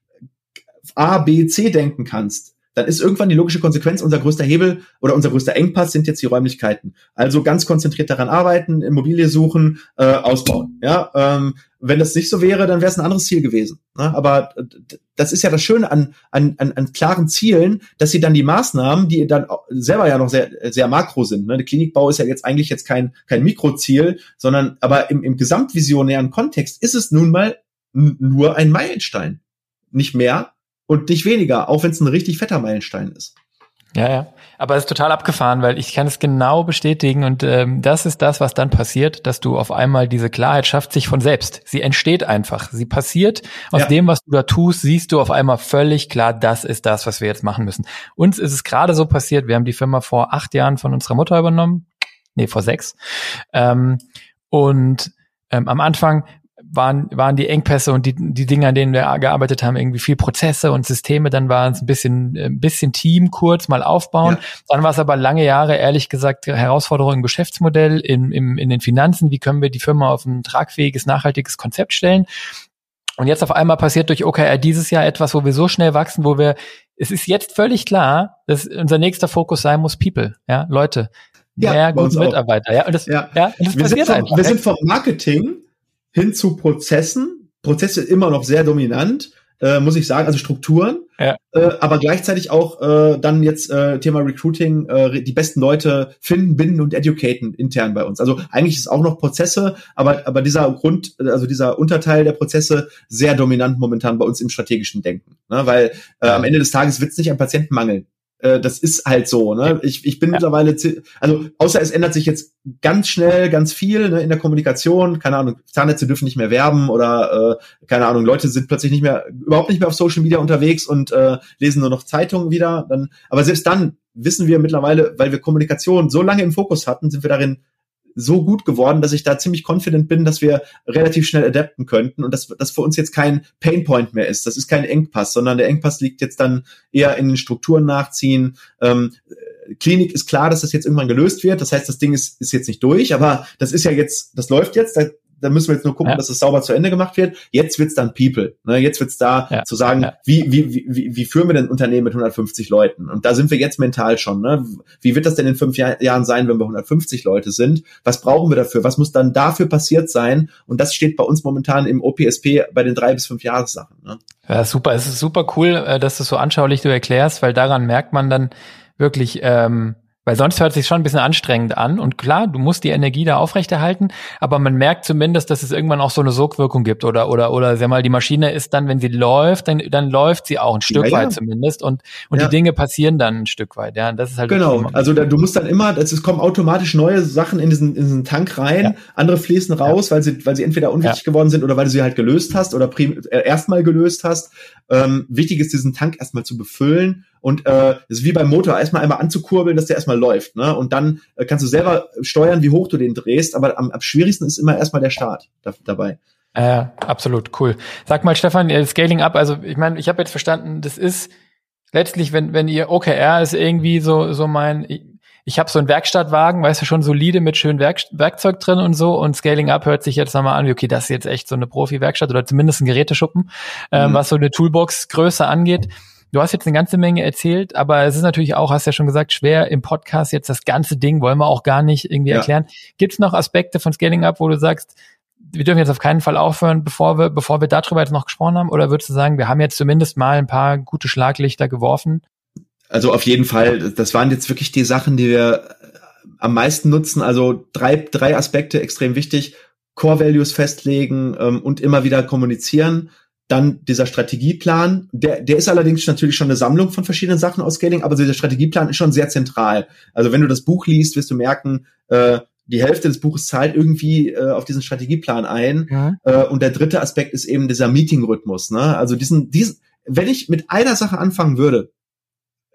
A, B, C denken kannst, dann ist irgendwann die logische Konsequenz, unser größter Hebel oder unser größter Engpass sind jetzt die Räumlichkeiten. Also ganz konzentriert daran arbeiten, Immobilie suchen, äh, ausbauen. Ja, ähm, wenn das nicht so wäre, dann wäre es ein anderes Ziel gewesen. Ne? Aber das ist ja das Schöne an, an, an, an klaren Zielen, dass sie dann die Maßnahmen, die dann selber ja noch sehr, sehr makro sind. Ne? Der Klinikbau ist ja jetzt eigentlich jetzt kein, kein Mikroziel, sondern aber im, im gesamtvisionären Kontext ist es nun mal nur ein Meilenstein. Nicht mehr und nicht weniger, auch wenn es ein richtig fetter Meilenstein ist. Ja, ja. Aber es ist total abgefahren, weil ich kann es genau bestätigen und ähm, das ist das, was dann passiert, dass du auf einmal diese Klarheit schafft sich von selbst. Sie entsteht einfach. Sie passiert aus ja. dem, was du da tust, siehst du auf einmal völlig klar, das ist das, was wir jetzt machen müssen. Uns ist es gerade so passiert, wir haben die Firma vor acht Jahren von unserer Mutter übernommen. Nee, vor sechs. Ähm, und ähm, am Anfang waren, waren die Engpässe und die, die Dinge, an denen wir gearbeitet haben, irgendwie viel Prozesse und Systeme. Dann waren es ein bisschen, ein bisschen Team kurz mal aufbauen. Ja. Dann war es aber lange Jahre, ehrlich gesagt, Herausforderung im Geschäftsmodell, in, im, in den Finanzen. Wie können wir die Firma auf ein tragfähiges, nachhaltiges Konzept stellen? Und jetzt auf einmal passiert durch OKR dieses Jahr etwas, wo wir so schnell wachsen, wo wir, es ist jetzt völlig klar, dass unser nächster Fokus sein muss People, ja, Leute. Ja, mehr gute Mitarbeiter, ja. Und das, ja. ja und das wir passiert sind vom, einfach. Wir sind vom Marketing hin zu Prozessen. Prozesse immer noch sehr dominant, äh, muss ich sagen, also Strukturen, ja. äh, aber gleichzeitig auch äh, dann jetzt äh, Thema Recruiting, äh, die besten Leute finden, binden und educaten intern bei uns. Also eigentlich ist auch noch Prozesse, aber aber dieser Grund, also dieser Unterteil der Prozesse sehr dominant momentan bei uns im strategischen Denken, ne? weil äh, am Ende des Tages wird es nicht an Patienten mangeln. Äh, das ist halt so. Ne? Ich, ich bin ja. mittlerweile, also außer es ändert sich jetzt ganz schnell ganz viel ne, in der Kommunikation. Keine Ahnung, Zahnnetze dürfen nicht mehr werben oder äh, keine Ahnung, Leute sind plötzlich nicht mehr, überhaupt nicht mehr auf Social Media unterwegs und äh, lesen nur noch Zeitungen wieder. Dann, aber selbst dann wissen wir mittlerweile, weil wir Kommunikation so lange im Fokus hatten, sind wir darin so gut geworden, dass ich da ziemlich confident bin, dass wir relativ schnell adapten könnten und dass das für uns jetzt kein Painpoint mehr ist. Das ist kein Engpass, sondern der Engpass liegt jetzt dann eher in den Strukturen nachziehen. Ähm, Klinik ist klar, dass das jetzt irgendwann gelöst wird. Das heißt, das Ding ist, ist jetzt nicht durch, aber das ist ja jetzt, das läuft jetzt. Da da müssen wir jetzt nur gucken, ja. dass es sauber zu Ende gemacht wird. Jetzt wird's dann People. Ne? Jetzt wird's da ja. zu sagen, ja. wie, wie, wie, wie führen wir denn ein Unternehmen mit 150 Leuten? Und da sind wir jetzt mental schon. Ne? Wie wird das denn in fünf Jahr, Jahren sein, wenn wir 150 Leute sind? Was brauchen wir dafür? Was muss dann dafür passiert sein? Und das steht bei uns momentan im OPSP bei den drei bis fünf Jahressachen. Ne? Ja, super. Es ist super cool, äh, dass du so anschaulich du erklärst, weil daran merkt man dann wirklich, ähm, weil sonst hört es sich schon ein bisschen anstrengend an. Und klar, du musst die Energie da aufrechterhalten, aber man merkt zumindest, dass es irgendwann auch so eine Sogwirkung gibt. Oder, oder, oder sag mal, die Maschine ist dann, wenn sie läuft, dann, dann läuft sie auch ein Stück ja, weit ja. zumindest. Und, und ja. die Dinge passieren dann ein Stück weit. Ja, das ist halt Genau. Also da, du musst dann immer, es kommen automatisch neue Sachen in diesen, in diesen Tank rein, andere fließen raus, weil sie, weil sie entweder unwichtig geworden sind oder weil du sie halt gelöst hast oder prim, äh, erstmal gelöst hast. Ähm, wichtig ist, diesen Tank erstmal zu befüllen und äh, das ist wie beim Motor, erstmal einmal anzukurbeln, dass der erstmal läuft. Ne? Und dann äh, kannst du selber steuern, wie hoch du den drehst, aber am, am schwierigsten ist immer erstmal der Start da, dabei. Ja, absolut, cool. Sag mal, Stefan, Scaling Up, also ich meine, ich habe jetzt verstanden, das ist letztlich, wenn, wenn ihr OKR ist irgendwie so, so mein, ich habe so einen Werkstattwagen, weißt du, schon solide mit schön Werk Werkzeug drin und so und Scaling Up hört sich jetzt nochmal an, wie okay, das ist jetzt echt so eine Profi-Werkstatt oder zumindest ein Geräteschuppen, ähm, mhm. was so eine Toolbox-Größe angeht. Du hast jetzt eine ganze Menge erzählt, aber es ist natürlich auch, hast ja schon gesagt, schwer im Podcast jetzt das ganze Ding, wollen wir auch gar nicht irgendwie ja. erklären. Gibt es noch Aspekte von Scaling Up, wo du sagst, wir dürfen jetzt auf keinen Fall aufhören, bevor wir, bevor wir darüber jetzt noch gesprochen haben? Oder würdest du sagen, wir haben jetzt zumindest mal ein paar gute Schlaglichter geworfen? Also auf jeden Fall, das waren jetzt wirklich die Sachen, die wir am meisten nutzen. Also drei, drei Aspekte extrem wichtig. Core Values festlegen ähm, und immer wieder kommunizieren. Dann dieser Strategieplan, der, der ist allerdings natürlich schon eine Sammlung von verschiedenen Sachen aus Scaling, aber dieser Strategieplan ist schon sehr zentral. Also wenn du das Buch liest, wirst du merken, äh, die Hälfte des Buches zahlt irgendwie äh, auf diesen Strategieplan ein. Ja. Äh, und der dritte Aspekt ist eben dieser Meeting-Rhythmus. Ne? Also diesen, diesen, wenn ich mit einer Sache anfangen würde,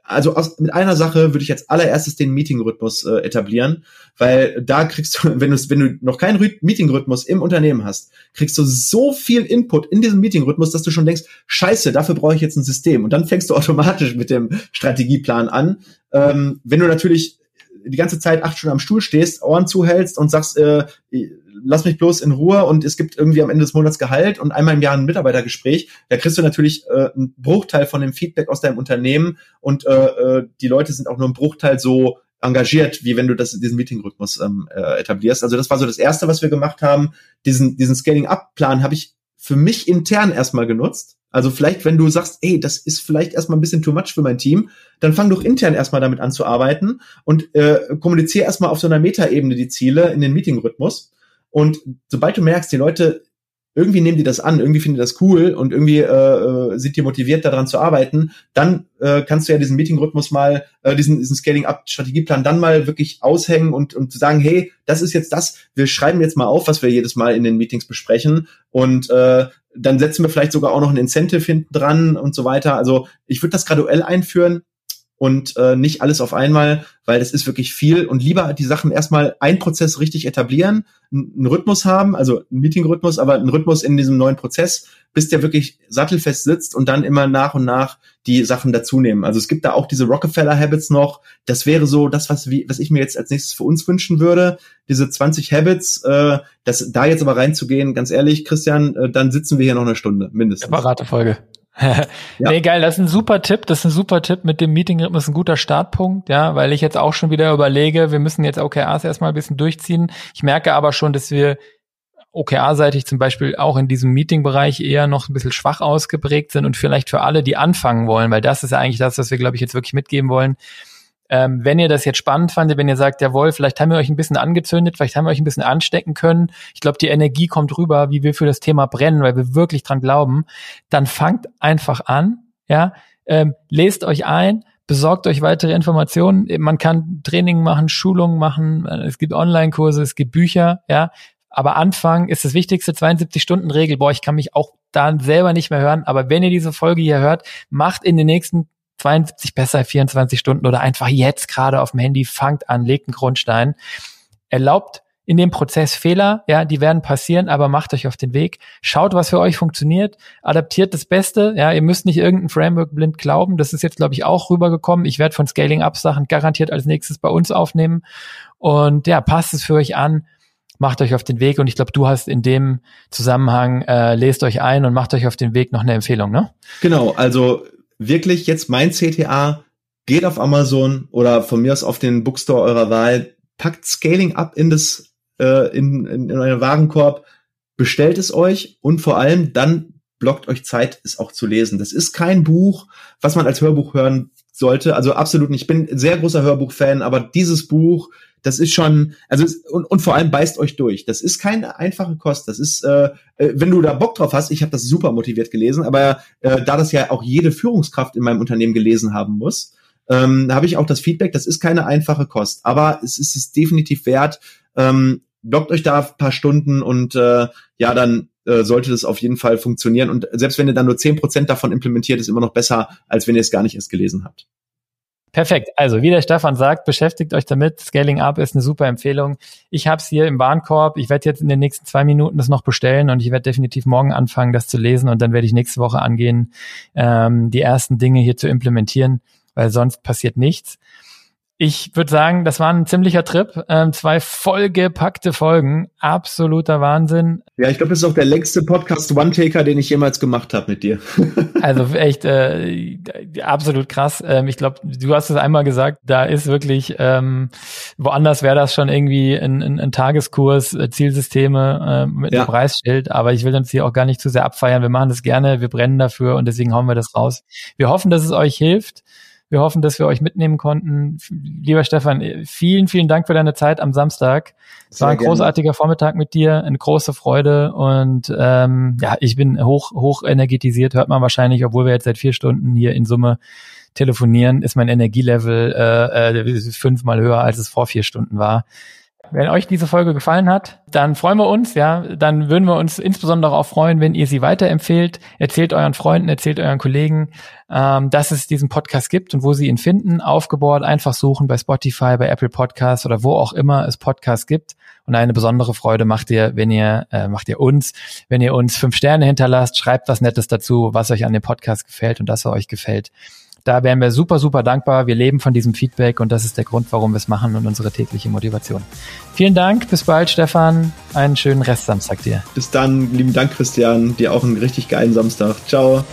also aus, mit einer Sache würde ich als allererstes den Meeting-Rhythmus äh, etablieren, weil da kriegst du, wenn du, wenn du noch keinen Meeting-Rhythmus im Unternehmen hast, kriegst du so viel Input in diesem Meeting-Rhythmus, dass du schon denkst, scheiße, dafür brauche ich jetzt ein System. Und dann fängst du automatisch mit dem Strategieplan an. Ähm, wenn du natürlich die ganze Zeit acht Stunden am Stuhl stehst, Ohren zuhältst und sagst, äh, lass mich bloß in Ruhe und es gibt irgendwie am Ende des Monats Gehalt und einmal im Jahr ein Mitarbeitergespräch, da kriegst du natürlich äh, einen Bruchteil von dem Feedback aus deinem Unternehmen und äh, äh, die Leute sind auch nur ein Bruchteil so engagiert, wie wenn du das, diesen Meeting-Rhythmus ähm, äh, etablierst. Also das war so das Erste, was wir gemacht haben. Diesen, diesen Scaling-Up-Plan habe ich für mich intern erstmal genutzt also vielleicht, wenn du sagst, ey, das ist vielleicht erstmal ein bisschen too much für mein Team, dann fang doch intern erstmal damit an zu arbeiten und äh, kommuniziere erstmal auf so einer Metaebene die Ziele in den Meeting-Rhythmus. Und sobald du merkst, die Leute irgendwie nehmen die das an, irgendwie finden die das cool und irgendwie äh, äh, sind die motiviert, daran zu arbeiten, dann äh, kannst du ja diesen Meeting-Rhythmus mal, äh, diesen, diesen Scaling-Up-Strategieplan dann mal wirklich aushängen und, und sagen, hey, das ist jetzt das, wir schreiben jetzt mal auf, was wir jedes Mal in den Meetings besprechen und äh, dann setzen wir vielleicht sogar auch noch ein Incentive hinten dran und so weiter. Also ich würde das graduell einführen und äh, nicht alles auf einmal, weil das ist wirklich viel und lieber die Sachen erstmal ein Prozess richtig etablieren, einen Rhythmus haben, also einen Meeting-Rhythmus, aber einen Rhythmus in diesem neuen Prozess, bis der wirklich sattelfest sitzt und dann immer nach und nach die Sachen dazunehmen. Also es gibt da auch diese Rockefeller Habits noch. Das wäre so das, was, wie, was ich mir jetzt als nächstes für uns wünschen würde. Diese 20 Habits, äh, das da jetzt aber reinzugehen, ganz ehrlich, Christian, äh, dann sitzen wir hier noch eine Stunde, mindestens. Separate Folge. ja. Nee, geil, das ist ein super Tipp. Das ist ein super Tipp mit dem Meeting-Rhythmus, ein guter Startpunkt, ja, weil ich jetzt auch schon wieder überlege, wir müssen jetzt OKRs erstmal ein bisschen durchziehen. Ich merke aber schon, dass wir OKR-seitig zum Beispiel auch in diesem Meeting-Bereich eher noch ein bisschen schwach ausgeprägt sind und vielleicht für alle, die anfangen wollen, weil das ist ja eigentlich das, was wir, glaube ich, jetzt wirklich mitgeben wollen, ähm, wenn ihr das jetzt spannend fandet, wenn ihr sagt, jawohl, vielleicht haben wir euch ein bisschen angezündet, vielleicht haben wir euch ein bisschen anstecken können. Ich glaube, die Energie kommt rüber, wie wir für das Thema brennen, weil wir wirklich dran glauben. Dann fangt einfach an, ja, ähm, lest euch ein, besorgt euch weitere Informationen. Man kann Training machen, Schulungen machen, es gibt Online-Kurse, es gibt Bücher, ja. Aber Anfang ist das wichtigste, 72-Stunden-Regel. Boah, ich kann mich auch da selber nicht mehr hören. Aber wenn ihr diese Folge hier hört, macht in den nächsten 72 besser 24 Stunden oder einfach jetzt gerade auf dem Handy, fangt an, legt einen Grundstein. Erlaubt in dem Prozess Fehler, ja, die werden passieren, aber macht euch auf den Weg. Schaut, was für euch funktioniert, adaptiert das Beste, ja, ihr müsst nicht irgendein Framework blind glauben, das ist jetzt, glaube ich, auch rübergekommen. Ich werde von Scaling-Up-Sachen garantiert als nächstes bei uns aufnehmen und ja, passt es für euch an, macht euch auf den Weg und ich glaube, du hast in dem Zusammenhang, äh, lest euch ein und macht euch auf den Weg noch eine Empfehlung, ne? Genau, also wirklich jetzt mein CTA, geht auf Amazon oder von mir aus auf den Bookstore eurer Wahl, packt Scaling up in das äh, in, in, in euren Warenkorb, bestellt es euch und vor allem dann blockt euch Zeit, es auch zu lesen. Das ist kein Buch, was man als Hörbuch hören sollte. Also absolut nicht. Ich bin sehr großer Hörbuchfan, aber dieses Buch das ist schon, also und, und vor allem beißt euch durch. Das ist keine einfache Kost. Das ist, äh, äh, wenn du da Bock drauf hast, ich habe das super motiviert gelesen, aber äh, da das ja auch jede Führungskraft in meinem Unternehmen gelesen haben muss, ähm, habe ich auch das Feedback, das ist keine einfache Kost, aber es ist es definitiv wert. Ähm, blockt euch da ein paar Stunden und äh, ja, dann äh, sollte das auf jeden Fall funktionieren. Und selbst wenn ihr dann nur zehn Prozent davon implementiert, ist immer noch besser, als wenn ihr es gar nicht erst gelesen habt. Perfekt. Also, wie der Stefan sagt, beschäftigt euch damit. Scaling Up ist eine super Empfehlung. Ich habe es hier im Warenkorb. Ich werde jetzt in den nächsten zwei Minuten das noch bestellen und ich werde definitiv morgen anfangen, das zu lesen und dann werde ich nächste Woche angehen, ähm, die ersten Dinge hier zu implementieren, weil sonst passiert nichts. Ich würde sagen, das war ein ziemlicher Trip. Ähm, zwei vollgepackte Folgen. Absoluter Wahnsinn. Ja, ich glaube, das ist auch der längste Podcast One-Taker, den ich jemals gemacht habe mit dir. also echt äh, absolut krass. Ähm, ich glaube, du hast es einmal gesagt, da ist wirklich, ähm, woanders wäre das schon irgendwie ein, ein, ein Tageskurs, äh, Zielsysteme äh, mit ja. einem Preisschild. Aber ich will uns hier auch gar nicht zu sehr abfeiern. Wir machen das gerne, wir brennen dafür und deswegen hauen wir das raus. Wir hoffen, dass es euch hilft. Wir hoffen, dass wir euch mitnehmen konnten. Lieber Stefan, vielen, vielen Dank für deine Zeit am Samstag. Es war ein gerne. großartiger Vormittag mit dir, eine große Freude und ähm, ja, ich bin hoch, hoch energetisiert, hört man wahrscheinlich, obwohl wir jetzt seit vier Stunden hier in Summe telefonieren, ist mein Energielevel äh, äh, fünfmal höher, als es vor vier Stunden war. Wenn euch diese Folge gefallen hat, dann freuen wir uns, ja, dann würden wir uns insbesondere auch freuen, wenn ihr sie weiterempfehlt. Erzählt euren Freunden, erzählt euren Kollegen, ähm, dass es diesen Podcast gibt und wo sie ihn finden. Aufgebohrt, einfach suchen bei Spotify, bei Apple Podcasts oder wo auch immer es Podcasts gibt. Und eine besondere Freude macht ihr, wenn ihr, äh, macht ihr uns, wenn ihr uns fünf Sterne hinterlasst, schreibt was Nettes dazu, was euch an dem Podcast gefällt und dass er euch gefällt. Da wären wir super, super dankbar. Wir leben von diesem Feedback und das ist der Grund, warum wir es machen und unsere tägliche Motivation. Vielen Dank, bis bald, Stefan. Einen schönen Rest Samstag dir. Bis dann, lieben Dank, Christian. Dir auch einen richtig geilen Samstag. Ciao.